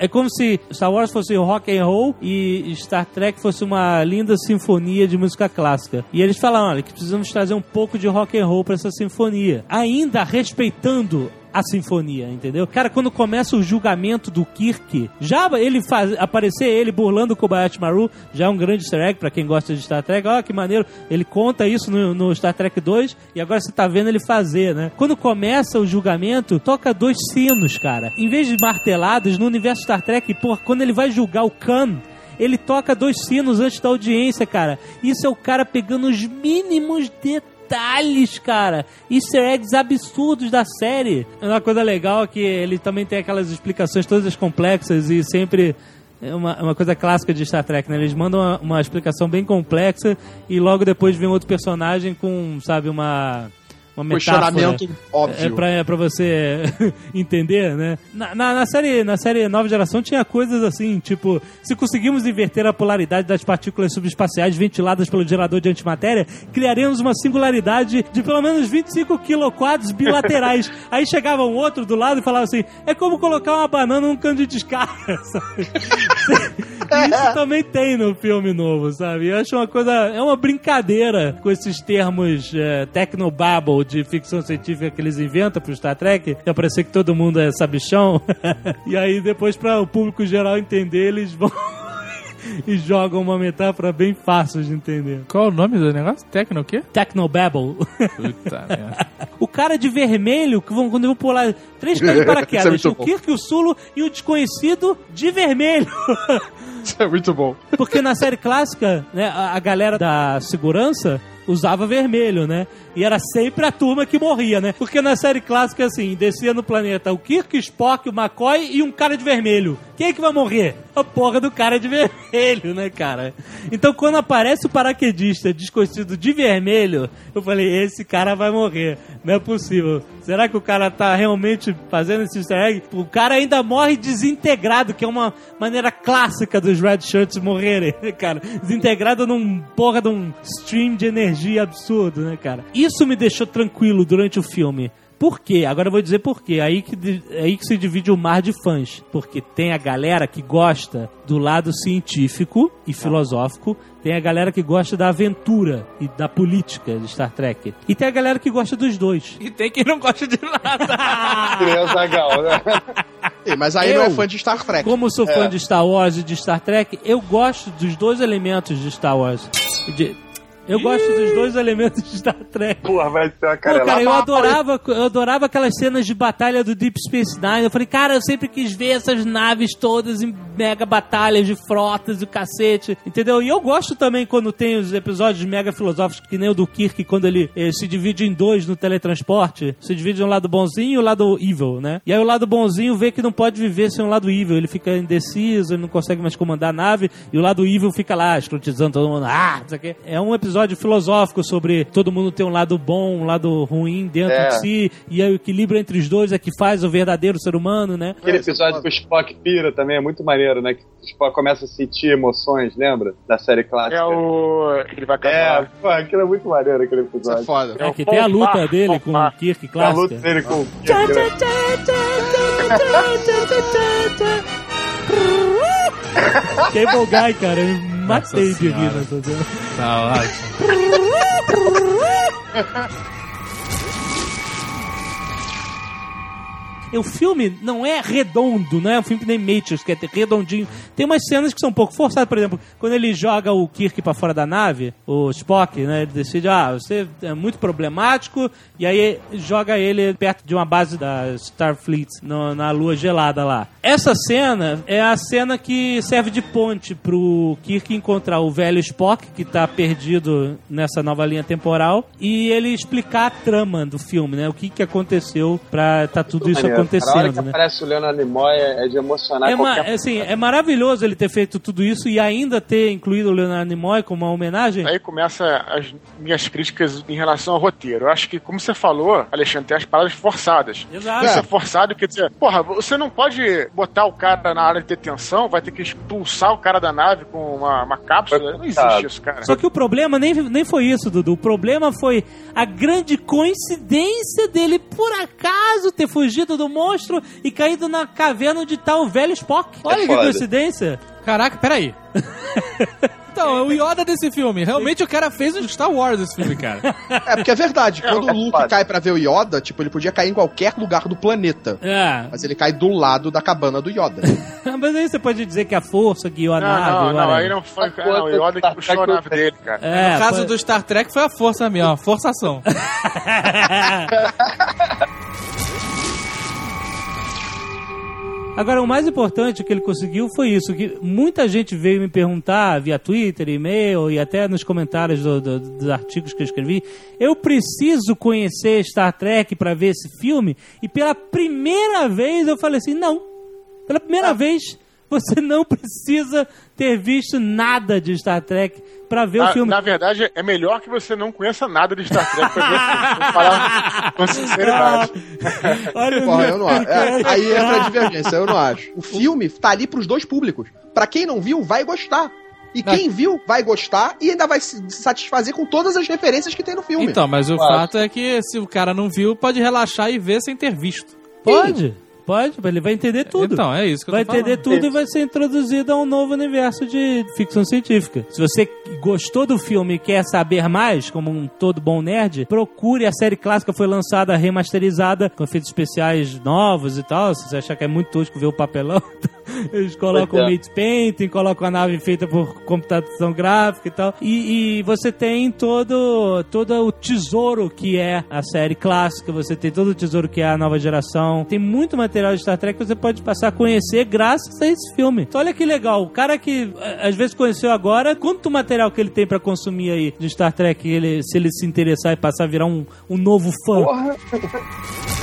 é como se Star Wars fosse rock and roll e Star Trek fosse uma linda sinfonia de música clássica. E eles falam, olha, que precisamos trazer um pouco de rock and roll para essa sinfonia, ainda respeitando a sinfonia, entendeu? Cara, quando começa o julgamento do Kirk, já ele faz aparecer ele burlando o Kobayashi Maru, já é um grande easter egg pra quem gosta de Star Trek. Olha que maneiro, ele conta isso no, no Star Trek 2 e agora você tá vendo ele fazer, né? Quando começa o julgamento, toca dois sinos, cara. Em vez de martelados, no universo Star Trek, por quando ele vai julgar o Khan, ele toca dois sinos antes da audiência, cara. Isso é o cara pegando os mínimos detalhes, cara. Easter eggs absurdos da série. Uma coisa legal é que ele também tem aquelas explicações todas complexas e sempre. É uma, uma coisa clássica de Star Trek, né? Eles mandam uma, uma explicação bem complexa e logo depois vem outro personagem com, sabe, uma uma metáfora. Questionamento óbvio. É pra, é pra você entender, né? Na, na, na série, na série Nova Geração tinha coisas assim, tipo, se conseguimos inverter a polaridade das partículas subespaciais ventiladas pelo gerador de antimatéria, criaremos uma singularidade de pelo menos 25 quiloquadros bilaterais. Aí chegava um outro do lado e falava assim: é como colocar uma banana num cano de descarga, sabe? Isso também tem no filme novo, sabe? Eu acho uma coisa. É uma brincadeira com esses termos é, technobabble de ficção científica que eles inventam pro Star Trek, que parecer que todo mundo é sabichão. e aí depois, para o público geral entender, eles vão. e jogam uma metáfora bem fácil de entender. Qual o nome do negócio? Tecno o quê? Technobabble. Puta merda. o cara de vermelho, que vão, quando eu vou pular três caras de é paraquedas, muito o. Kirk, o Sulo e o desconhecido de vermelho. Isso é muito bom. Porque na série clássica, né, a, a galera da segurança usava vermelho, né? E era sempre a turma que morria, né? Porque na série clássica, assim, descia no planeta o Kirk, Spock, o McCoy e um cara de vermelho. Quem é que vai morrer? A porra do cara de vermelho, né, cara? Então, quando aparece o paraquedista desconhecido de vermelho, eu falei, esse cara vai morrer. Não é possível. Será que o cara tá realmente fazendo esse easter egg? O cara ainda morre desintegrado, que é uma maneira clássica dos Red Shirts morrerem, né, cara? Desintegrado num porra de um stream de energia absurdo, né, cara? Isso me deixou tranquilo durante o filme. Por quê? Agora eu vou dizer por quê. Aí que, aí que se divide o mar de fãs. Porque tem a galera que gosta do lado científico e filosófico, tem a galera que gosta da aventura e da política de Star Trek. E tem a galera que gosta dos dois. E tem quem não gosta de nada. Criança gal, né? Mas aí Eu- não é fã de Star Trek. Como sou fã É. de Star Wars e de Star Trek, eu gosto dos dois elementos de Star Wars. De- eu gosto dos dois elementos de Star Trek. Porra, vai ser uma Pô, cara, eu adorava, eu adorava aquelas cenas de batalha do Deep Space Nine. Eu falei, cara, eu sempre quis ver essas naves todas em mega batalhas de frotas e o cacete, entendeu? E eu gosto também quando tem os episódios mega filosóficos, que nem o do Kirk, quando ele eh, se divide em dois no teletransporte. Se divide um lado bonzinho e o lado evil, né? E aí o lado bonzinho vê que não pode viver sem o lado evil. Ele fica indeciso, ele não consegue mais comandar a nave. E o lado evil fica lá, escrotizando todo mundo. Ah, não sei o quê. É um episódio filosófico sobre todo mundo ter um lado bom, um lado ruim dentro É. de si. E aí o equilíbrio entre os dois é que faz o verdadeiro ser humano, né? Aquele episódio que o Spock pira também é muito maneiro, né? Que o Spock começa a sentir emoções, lembra? Da série clássica. É o. Ele vai É, acabar. pô, aquilo é muito maneiro, aquele Isso é episódio. foda. É que tem a luta dele com o Kirk A luta dele com o Kirk, né? Cable Guy, cara, eu matei de rir nessa cena. Tá ótimo. o filme não é redondo, não é um filme que nem Matrix, que é redondinho. Tem umas cenas que são um pouco forçadas, por exemplo, quando ele joga o Kirk pra fora da nave, o Spock, né? Ele decide, ah, você é muito problemático, e aí joga ele perto de uma base da Starfleet, no- na lua gelada lá. Essa cena é a cena que serve de ponte pro Kirk encontrar o velho Spock, que tá perdido nessa nova linha temporal, e ele explicar a trama do filme, né? O que que aconteceu pra tá tudo isso Maneiro. A hora acontecendo, que né? aparece o Leonardo Nimoy é, é de emocionar É, ma- qualquer é, assim, é maravilhoso ele ter feito tudo isso e ainda ter incluído o Leonardo Nimoy como uma homenagem. Aí começa as minhas críticas em relação ao roteiro. Eu acho que, como você falou, Alexandre, tem as paradas forçadas. Exato. Isso é forçado, quer dizer, porra, você não pode botar o cara na área de detenção, vai ter que expulsar o cara da nave com uma, uma cápsula. Não existe isso, cara. Só que o problema nem, nem foi isso, Dudu. O problema foi a grande coincidência dele, por acaso, ter fugido do monstro e caído na caverna onde tá o velho Spock. Olha que coincidência. Caraca, peraí. Então, é o Yoda desse filme. Realmente o cara fez um Star Wars esse filme, cara. É, porque é verdade. Quando é o Luke cai pra ver o Yoda, tipo, ele podia cair em qualquer lugar do planeta. É. Mas ele cai do lado da cabana do Yoda. Mas aí você pode dizer que a força guiou a Não, nave. não, não, aí não foi. A Não, o Yoda que puxou a nave dele, cara. É, no caso foi- do Star Trek foi a força mesmo, a forçação. Agora, o mais importante que ele conseguiu foi isso, que muita gente veio me perguntar via Twitter, e-mail e até nos comentários do- do- dos artigos que eu escrevi. Eu preciso conhecer Star Trek para ver esse filme? E pela primeira vez eu falei assim, não. Pela primeira vez, você não precisa ter visto nada de Star Trek para ver o Na, filme. na verdade, é melhor que você não conheça nada de Star Trek pra ver esse filme. Vou falar com sinceridade. Olha o Porra, eu não acho. É, aí entra a divergência, eu não acho. O filme tá ali pros dois públicos. Pra quem não viu, vai gostar. E quem viu, vai gostar e ainda vai se satisfazer com todas as referências que tem no filme. Então, mas o Claro. fato é que se o cara não viu, pode relaxar e ver sem ter visto. Pode, pode, ele vai entender tudo. Então, é isso que eu vai tô falando. entender tudo e vai ser introduzido a um novo universo de ficção científica. Se você gostou do filme e quer saber mais, como um todo bom nerd, procure a série clássica foi lançada remasterizada com efeitos especiais novos e tal. Se você achar que é muito tosco ver o papelão, eles colocam o é. Mate Painting, colocam a nave feita por computação gráfica e tal. E, e você tem todo, todo o tesouro que é a série clássica, você tem todo o tesouro que é a nova geração. Tem muito material de Star Trek que você pode passar a conhecer graças a esse filme. Então olha que legal, o cara que às vezes conheceu agora, quanto material que ele tem pra consumir aí de Star Trek, ele, se ele se interessar e passar a virar um, um novo fã. Porra.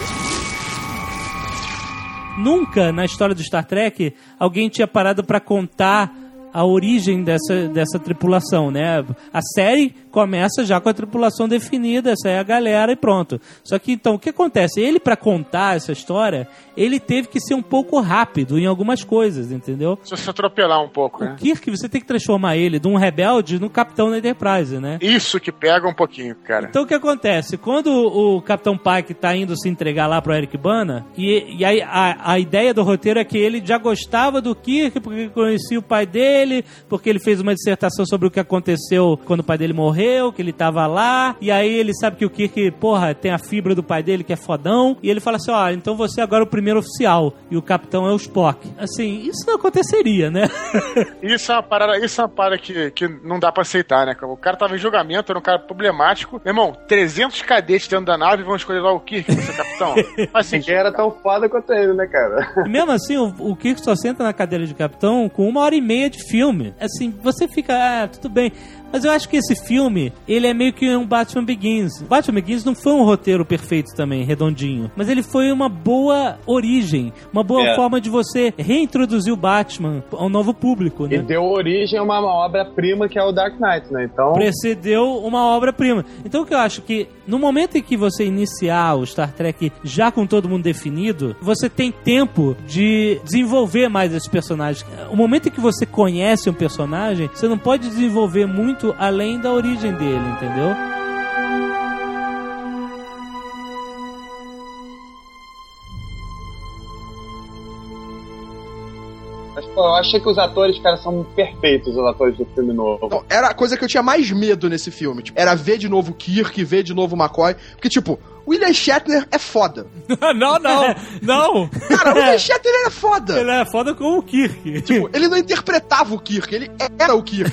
Nunca na história do Star Trek alguém tinha parado pra contar a origem dessa, dessa tripulação, né? A série começa já com a tripulação definida, essa é a galera e pronto. Só que então, o que acontece? Ele, pra contar essa história, ele teve que ser um pouco rápido em algumas coisas, entendeu? Se você atropelar um pouco, né? O Kirk, você tem que transformar ele de um rebelde no capitão da Enterprise, né? Isso que pega um pouquinho, cara. Então o que acontece? Quando o Capitão Pike tá indo se entregar lá pro Eric Bana, e, e aí a, a ideia do roteiro é que ele já gostava do Kirk porque conhecia o pai dele, porque ele fez uma dissertação sobre o que aconteceu quando o pai dele morreu, que ele tava lá, e aí ele sabe que o Kirk, porra, tem a fibra do pai dele que é fodão, e ele fala assim: ó, então você agora é o primeiro oficial, e o capitão é o Spock. Assim, isso não aconteceria, né? Isso é uma parada, isso é uma parada que, que não dá pra aceitar, né? O cara tava em julgamento, era um cara problemático. Meu irmão, 300 cadetes dentro da nave vão escolher lá o Kirk pra ser capitão. Mas assim, Ninguém era tão foda quanto ele, né, cara? E mesmo assim, o, o Kirk só senta na cadeira de capitão com uma hora e meia de filme. Assim, você fica, ah, tudo bem. Mas eu acho que esse filme, ele é meio que um Batman Begins. Batman Begins não foi um roteiro perfeito também, redondinho. Mas ele foi uma boa origem. Uma boa É. forma de você reintroduzir o Batman ao novo público, E né? deu origem a uma obra-prima que é o Dark Knight, né? Então. precedeu uma obra-prima. Então o que eu acho que no momento em que você iniciar o Star Trek já com todo mundo definido, você tem tempo de desenvolver mais esses personagens. O momento em que você conhece um personagem, você não pode desenvolver muito além da origem dele, entendeu? Mas, pô, eu achei que os atores, cara, são perfeitos, os atores do filme novo. Não, era a coisa que eu tinha mais medo nesse filme. Tipo, era ver de novo Kirk, ver de novo o McCoy. Porque, tipo, William Shatner é foda. não, não, não. Cara, o William Shatner é foda. Ele é foda como o Kirk. Tipo, ele não interpretava o Kirk, ele era o Kirk.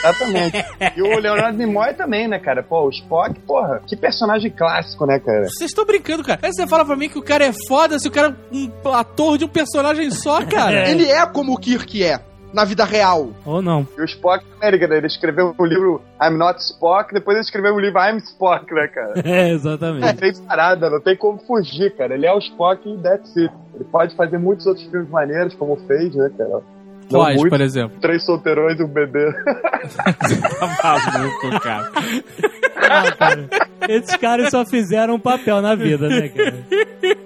Exatamente. E o Leonardo Nimoy também, né, cara? Pô, o Spock, porra, que personagem clássico, né, cara? Vocês estão brincando, cara. Aí você fala pra mim que o cara é foda se o cara é um ator de um personagem só, cara. É. Ele é como o Kirk é, na vida real. Ou não. E o Spock, né, cara, ele escreveu o livro I'm Not Spock, depois ele escreveu o livro I'm Spock, né, cara? É, Não exatamente. tem parada, não tem como fugir, cara. Ele é o Spock e that's it. Ele pode fazer muitos outros filmes maneiros, como fez, né, cara? Não Quais, muito. por exemplo? Três solteirões e um bebê. Tá maluco, cara. Ah, cara. Esses caras só fizeram um papel na vida, né, cara?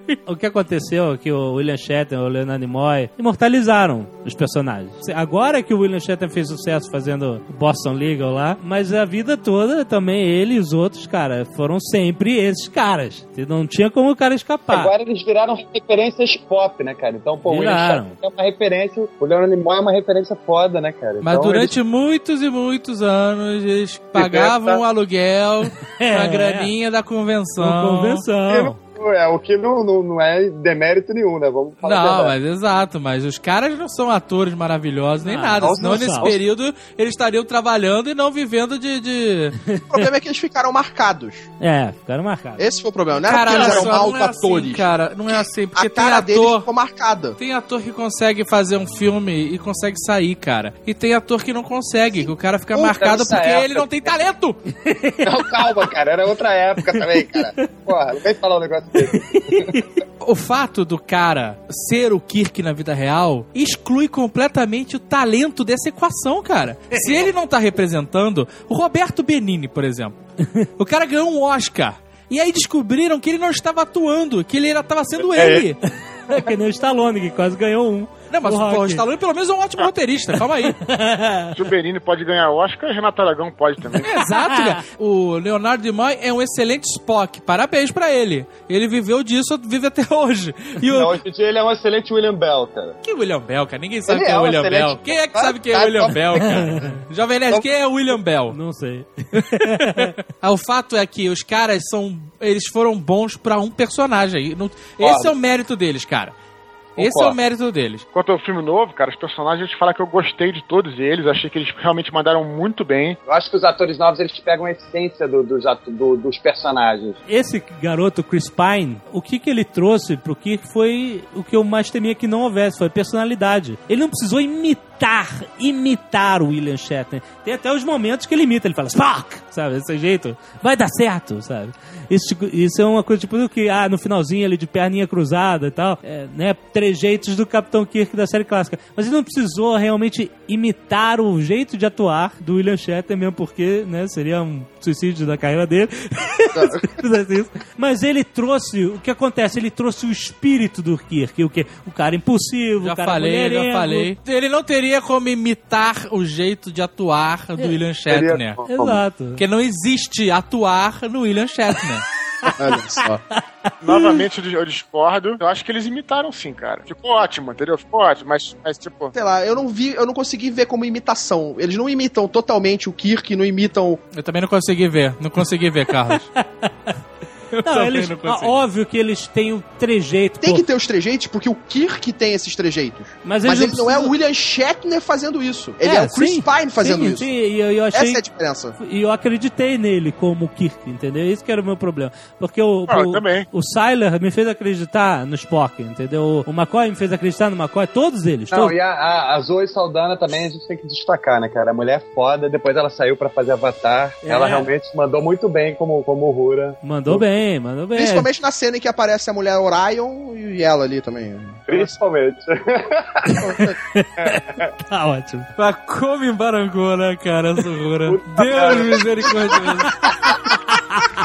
O que aconteceu é que o William Shatner, o Leonardo Nimoy, imortalizaram os personagens. Agora que o William Shatner fez sucesso fazendo o Boston Legal lá, mas a vida toda também ele e os outros, cara, foram sempre esses caras. Não tinha como o cara escapar. Agora eles viraram referências pop, né, cara? Então, pô, o William Viraram. Shatner é uma referência, o Leonardo Nimoy é uma referência foda, né, cara? Mas Então, durante muitos e muitos anos eles pagavam um aluguel, É. a graninha da convenção. Uma convenção. É, o que não, não, não é demérito nenhum, né? Vamos falar a Não, mas exato, mas os caras não são atores maravilhosos nem Ah, nada, não senão nesse período eles estariam trabalhando e não vivendo de. de... O problema é que eles ficaram marcados. É, ficaram marcados. Esse foi o problema. Não era Cara, eles eram não é assim, atores. cara, não é assim, porque a tem cara deles ator. ficou marcada. Tem ator que consegue fazer um filme e consegue sair, cara. E tem ator que não consegue, que o cara fica Puta, marcado porque época. ele não tem talento. Não, calma, cara, era outra época também, cara. Porra, não vem falar um negócio. O fato do cara ser o Kirk na vida real exclui completamente o talento dessa equação, cara. Se ele não tá representando, o Roberto Benini, por exemplo. O cara ganhou um Oscar. E aí descobriram que ele não estava atuando, que ele estava sendo ele. É que nem o Stallone, que quase ganhou um. Não, mas O o, pô, o. Stallone pelo menos é um ótimo roteirista, calma aí. Se o Benini pode ganhar Oscar, Renato Aragão pode também. Exato, cara. O Leonardo Nimoy é um excelente Spock. Parabéns pra ele. Ele viveu disso, vive até hoje. E o Não, hoje em dia ele é um excelente William Bell, cara. que William Bell, cara? Ninguém sabe Ele quem é é o um William excelente- Bell. Quem é que Ah, sabe quem é tá, William tá. Bell, cara? Jovem Nerd, quem é William Bell? Não sei. Ah, o fato é que os caras são. Eles foram bons pra um personagem. Esse é o mérito deles, cara. Esse é o mérito deles. Quanto ao filme novo, cara, os personagens, eu te falar que eu gostei de todos eles, achei que eles realmente mandaram muito bem. Eu acho que os atores novos eles pegam a essência do- dos, atu- do- dos personagens. Esse garoto, Chris Pine, o que, que ele trouxe pro Kirk foi o que eu mais temia que não houvesse, foi personalidade. Ele não precisou imitar, imitar o William Shatner. Tem até os momentos que ele imita, ele fala Spock, sabe, desse jeito. Vai dar certo, sabe? Isso, tipo- isso é uma coisa tipo do que, ah, no finalzinho ali de perninha cruzada e tal, é, né, trejeitos do Capitão Kirk da série clássica. Mas ele não precisou realmente imitar o jeito de atuar do William Shatner, mesmo porque, né, seria um suicídio da carreira dele. Mas ele trouxe, o que acontece? Ele trouxe o espírito do Kirk, o que? O cara impulsivo, Já o cara falei, já mulherengo. falei. Ele não teria como imitar o jeito de atuar do William Shatner. Seria- Exato. Porque não existe atuar no William Shatner. Olha só. Novamente eu discordo. Eu acho que eles imitaram sim, cara. Ficou ótimo, entendeu? Ficou ótimo, mas, mas tipo. Sei lá, eu não vi, eu não consegui ver como imitação. Eles não imitam totalmente o Kirk, não imitam. Eu também não consegui ver. Não consegui ver, Carlos. Não, eles, não ah, óbvio que eles têm o trejeito. Tem pô, que ter os trejeitos, porque o Kirk tem esses trejeitos. Mas Mas, ele não não é o precisam- William Shatner fazendo isso. Ele é, o Chris sim, Pine fazendo sim, isso. Sim, e eu, eu achei. Essa é a diferença. E eu acreditei nele como Kirk, entendeu? Esse que era o meu problema. Porque o, Ah, o, também. o Sylar me fez acreditar no Spock, entendeu? O McCoy me fez acreditar no McCoy, todos eles. Não, todos. e a, a, a Zoe Saldana também a gente tem que destacar, né, cara? A mulher é foda, depois ela saiu pra fazer Avatar. É. Ela realmente mandou muito bem como, como Rura. Mandou bem, mandou bem. Principalmente na cena em que aparece a mulher Orion e ela ali também. Principalmente. Tá ótimo. Mas como embarangou, né, cara, essa Deus misericordioso.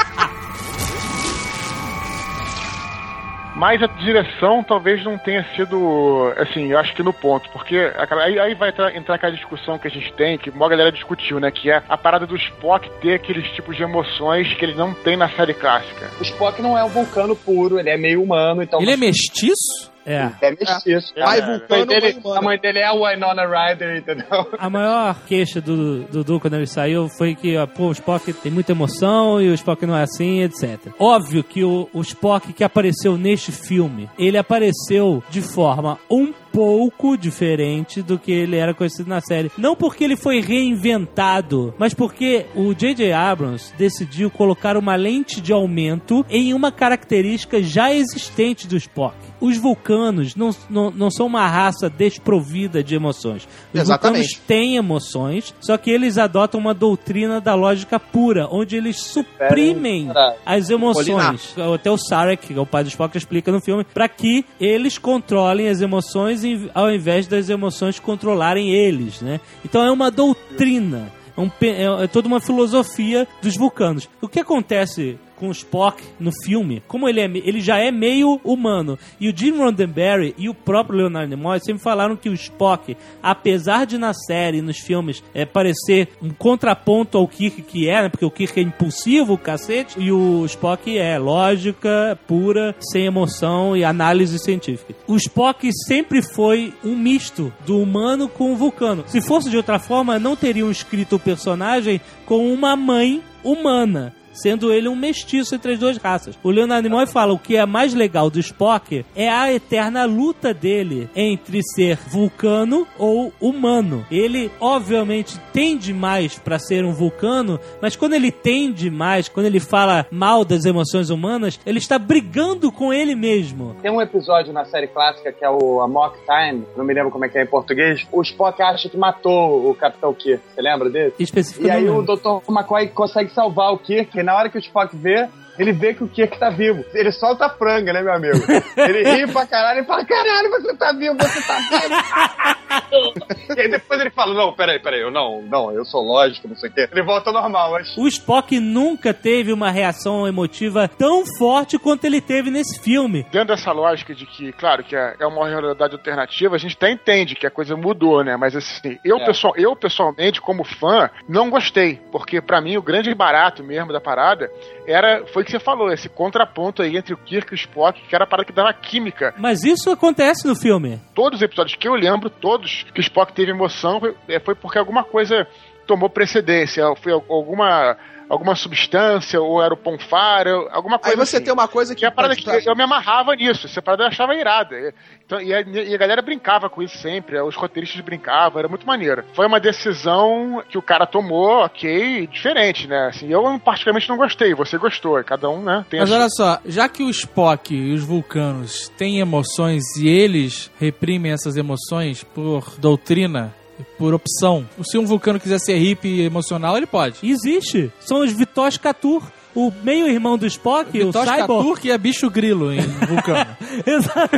Mas a direção talvez não tenha sido, assim, eu acho que no ponto, porque aí, aí vai entrar, entrar aquela discussão que a gente tem, que uma galera discutiu, né, que é a parada do Spock ter aqueles tipos de emoções que ele não tem na série clássica. O Spock não é um vulcano puro, ele é meio humano, então. Ele é mestiço? É. É mestiço. É, Pai é, A mãe, vulcano, dele, a mãe dele é a Winona Ryder, entendeu? A maior queixa do Dudu quando ele saiu foi que ó, pô, o Spock tem muita emoção e o Spock não é assim, etc. Óbvio que o, o Spock que apareceu neste filme, ele apareceu de forma um pouco diferente do que ele era conhecido na série. Não porque ele foi reinventado, mas porque o J.J. Abrams decidiu colocar uma lente de aumento em uma característica já existente do Spock. Os vulcanos não, não, não são uma raça desprovida de emoções. Os Exatamente. vulcanos têm emoções, só que eles adotam uma doutrina da lógica pura, onde eles suprimem Caralho. as emoções. Até o Sarek, que é o pai do Spock, explica no filme, para que eles controlem as emoções em- ao invés das emoções controlarem eles, né? Então é uma doutrina, é, um é- é toda uma filosofia dos vulcanos. O que acontece com o Spock no filme, como ele, é, ele já é meio humano. E o Gene Roddenberry e o próprio Leonard Nimoy sempre falaram que o Spock, apesar de na série e nos filmes é, parecer um contraponto ao Kirk que é, né, porque o Kirk é impulsivo, cacete, e o Spock é lógica pura, sem emoção e análise científica. O Spock sempre foi um misto do humano com o vulcano. Se fosse de outra forma, não teriam escrito o personagem com uma mãe humana sendo ele um mestiço entre as duas raças. O Leonardo Nimoy fala o que é mais legal do Spock é a eterna luta dele entre ser vulcano ou humano. Ele, obviamente, tende mais para ser um vulcano, mas quando ele tende mais, quando ele fala mal das emoções humanas, ele está brigando com ele mesmo. Tem um episódio na série clássica que é o Amok Time, não me lembro como é que é em português. O Spock acha que matou o Capitão Kirk. Você lembra desse? E Especificamente. aí o Dr. McCoy consegue salvar o Kirk, e na hora que o Spock vê, ele vê que o Kirk tá vivo. Ele solta a franga, né, meu amigo? Ele ri pra caralho e fala, caralho, você tá vivo, você tá vivo. e aí depois ele fala, não, peraí, peraí, eu não, não, eu sou lógico, não sei o quê. Ele volta ao normal, mas... O Spock nunca teve uma reação emotiva tão forte quanto ele teve nesse filme. Dentro dessa lógica de que, claro, que é é uma realidade alternativa, a gente até entende que a coisa mudou, né? Mas assim, eu, É. pessoal, eu pessoalmente, como fã, não gostei. Porque pra mim o grande barato mesmo da parada era. Foi o que você falou, esse contraponto aí entre o Kirk e o Spock, que era a parada que dava química. Mas isso acontece no filme. Todos os episódios que eu lembro, todos que o Spock teve emoção, foi, é, foi porque alguma coisa tomou precedência. Foi alguma. Alguma substância, ou era o Ponfara, alguma Aí coisa você assim. tem uma coisa que. É a parada que eu me amarrava nisso, essa parada eu achava irada. Então, e, a, e a galera brincava com isso sempre, os roteiristas brincavam, era muito maneiro. Foi uma decisão que o cara tomou, ok, diferente, né? Assim, eu particularmente não gostei, você gostou, cada um, né? Tem a Mas sua- olha só, já que o Spock e os vulcanos têm emoções e eles reprimem essas emoções por doutrina, por opção, se um vulcano quiser ser hippie emocional, ele pode. Existe. São os Vitos Catur. O meio-irmão do Spock, o Vitos Cyborg. Catur, que é bicho grilo em vulcano. Exato.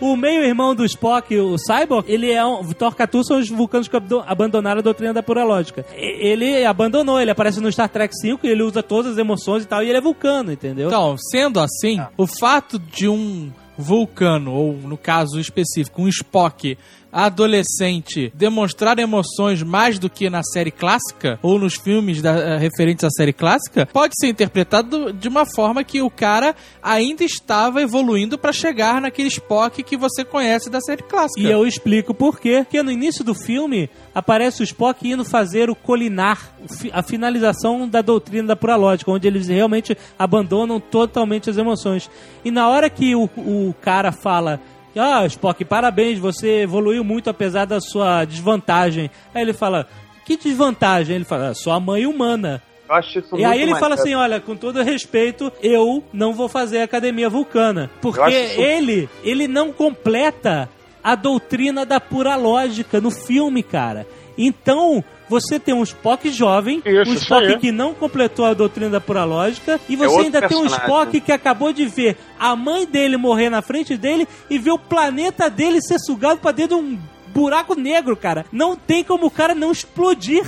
o meio-irmão do Spock, o Cyborg, ele é um. Vitor Catur são os vulcanos que abandonaram a doutrina da pura lógica. Ele abandonou, ele aparece no Star Trek 5 e ele usa todas as emoções e tal, e ele é vulcano, entendeu? Então, sendo assim, o fato de um vulcano, ou no caso específico, um Spock adolescente demonstrar emoções mais do que na série clássica ou nos filmes da- eh, referentes à série clássica, pode ser interpretado de uma forma que o cara ainda estava evoluindo para chegar naquele Spock que você conhece da série clássica. E eu explico por quê. Porque no início do filme aparece o Spock indo fazer o colinar, a finalização da doutrina da pura lógica, onde eles realmente abandonam totalmente as emoções. E na hora que o, o cara fala. Ah, Spock, parabéns, você evoluiu muito apesar da sua desvantagem. Aí ele fala, que desvantagem? Ele fala, "Ah, sua mãe humana. Eu acho isso E aí ele fala assim, olha, com todo respeito, eu não vou fazer academia vulcana. Porque isso- ele, ele não completa a doutrina da pura lógica no filme, cara. Então, você tem um Spock jovem, Isso, um Spock que não completou a doutrina da pura lógica, e você outro ainda tem um personagem. Spock que acabou de ver a mãe dele morrer na frente dele e ver o planeta dele ser sugado pra dentro de um buraco negro, cara. Não tem como o cara não explodir.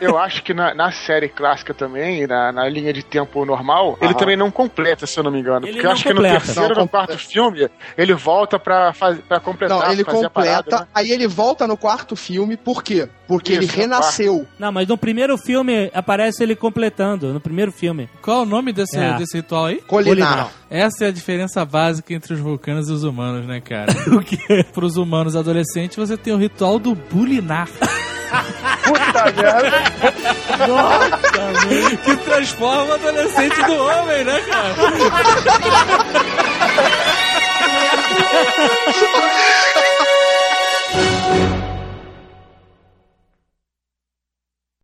Eu acho que na, na série clássica também, na, na linha de tempo normal, ele também não completa, se eu não me engano. Ele porque eu não acho que completa. no terceiro ou no quarto filme, ele volta pra, faz, pra completar, Não, ele fazer a completa, parada, né? aí ele volta no quarto filme, por quê? Porque Isso, ele renasceu. Não, mas no primeiro filme aparece ele completando. No primeiro filme. Qual o nome desse, É. desse ritual aí? Colinar. Essa é a diferença básica entre os vulcanos e os humanos, né, cara? O quê? Para os humanos adolescentes, você tem o ritual do bulinar. Puta merda. que transforma o adolescente do homem, né, cara?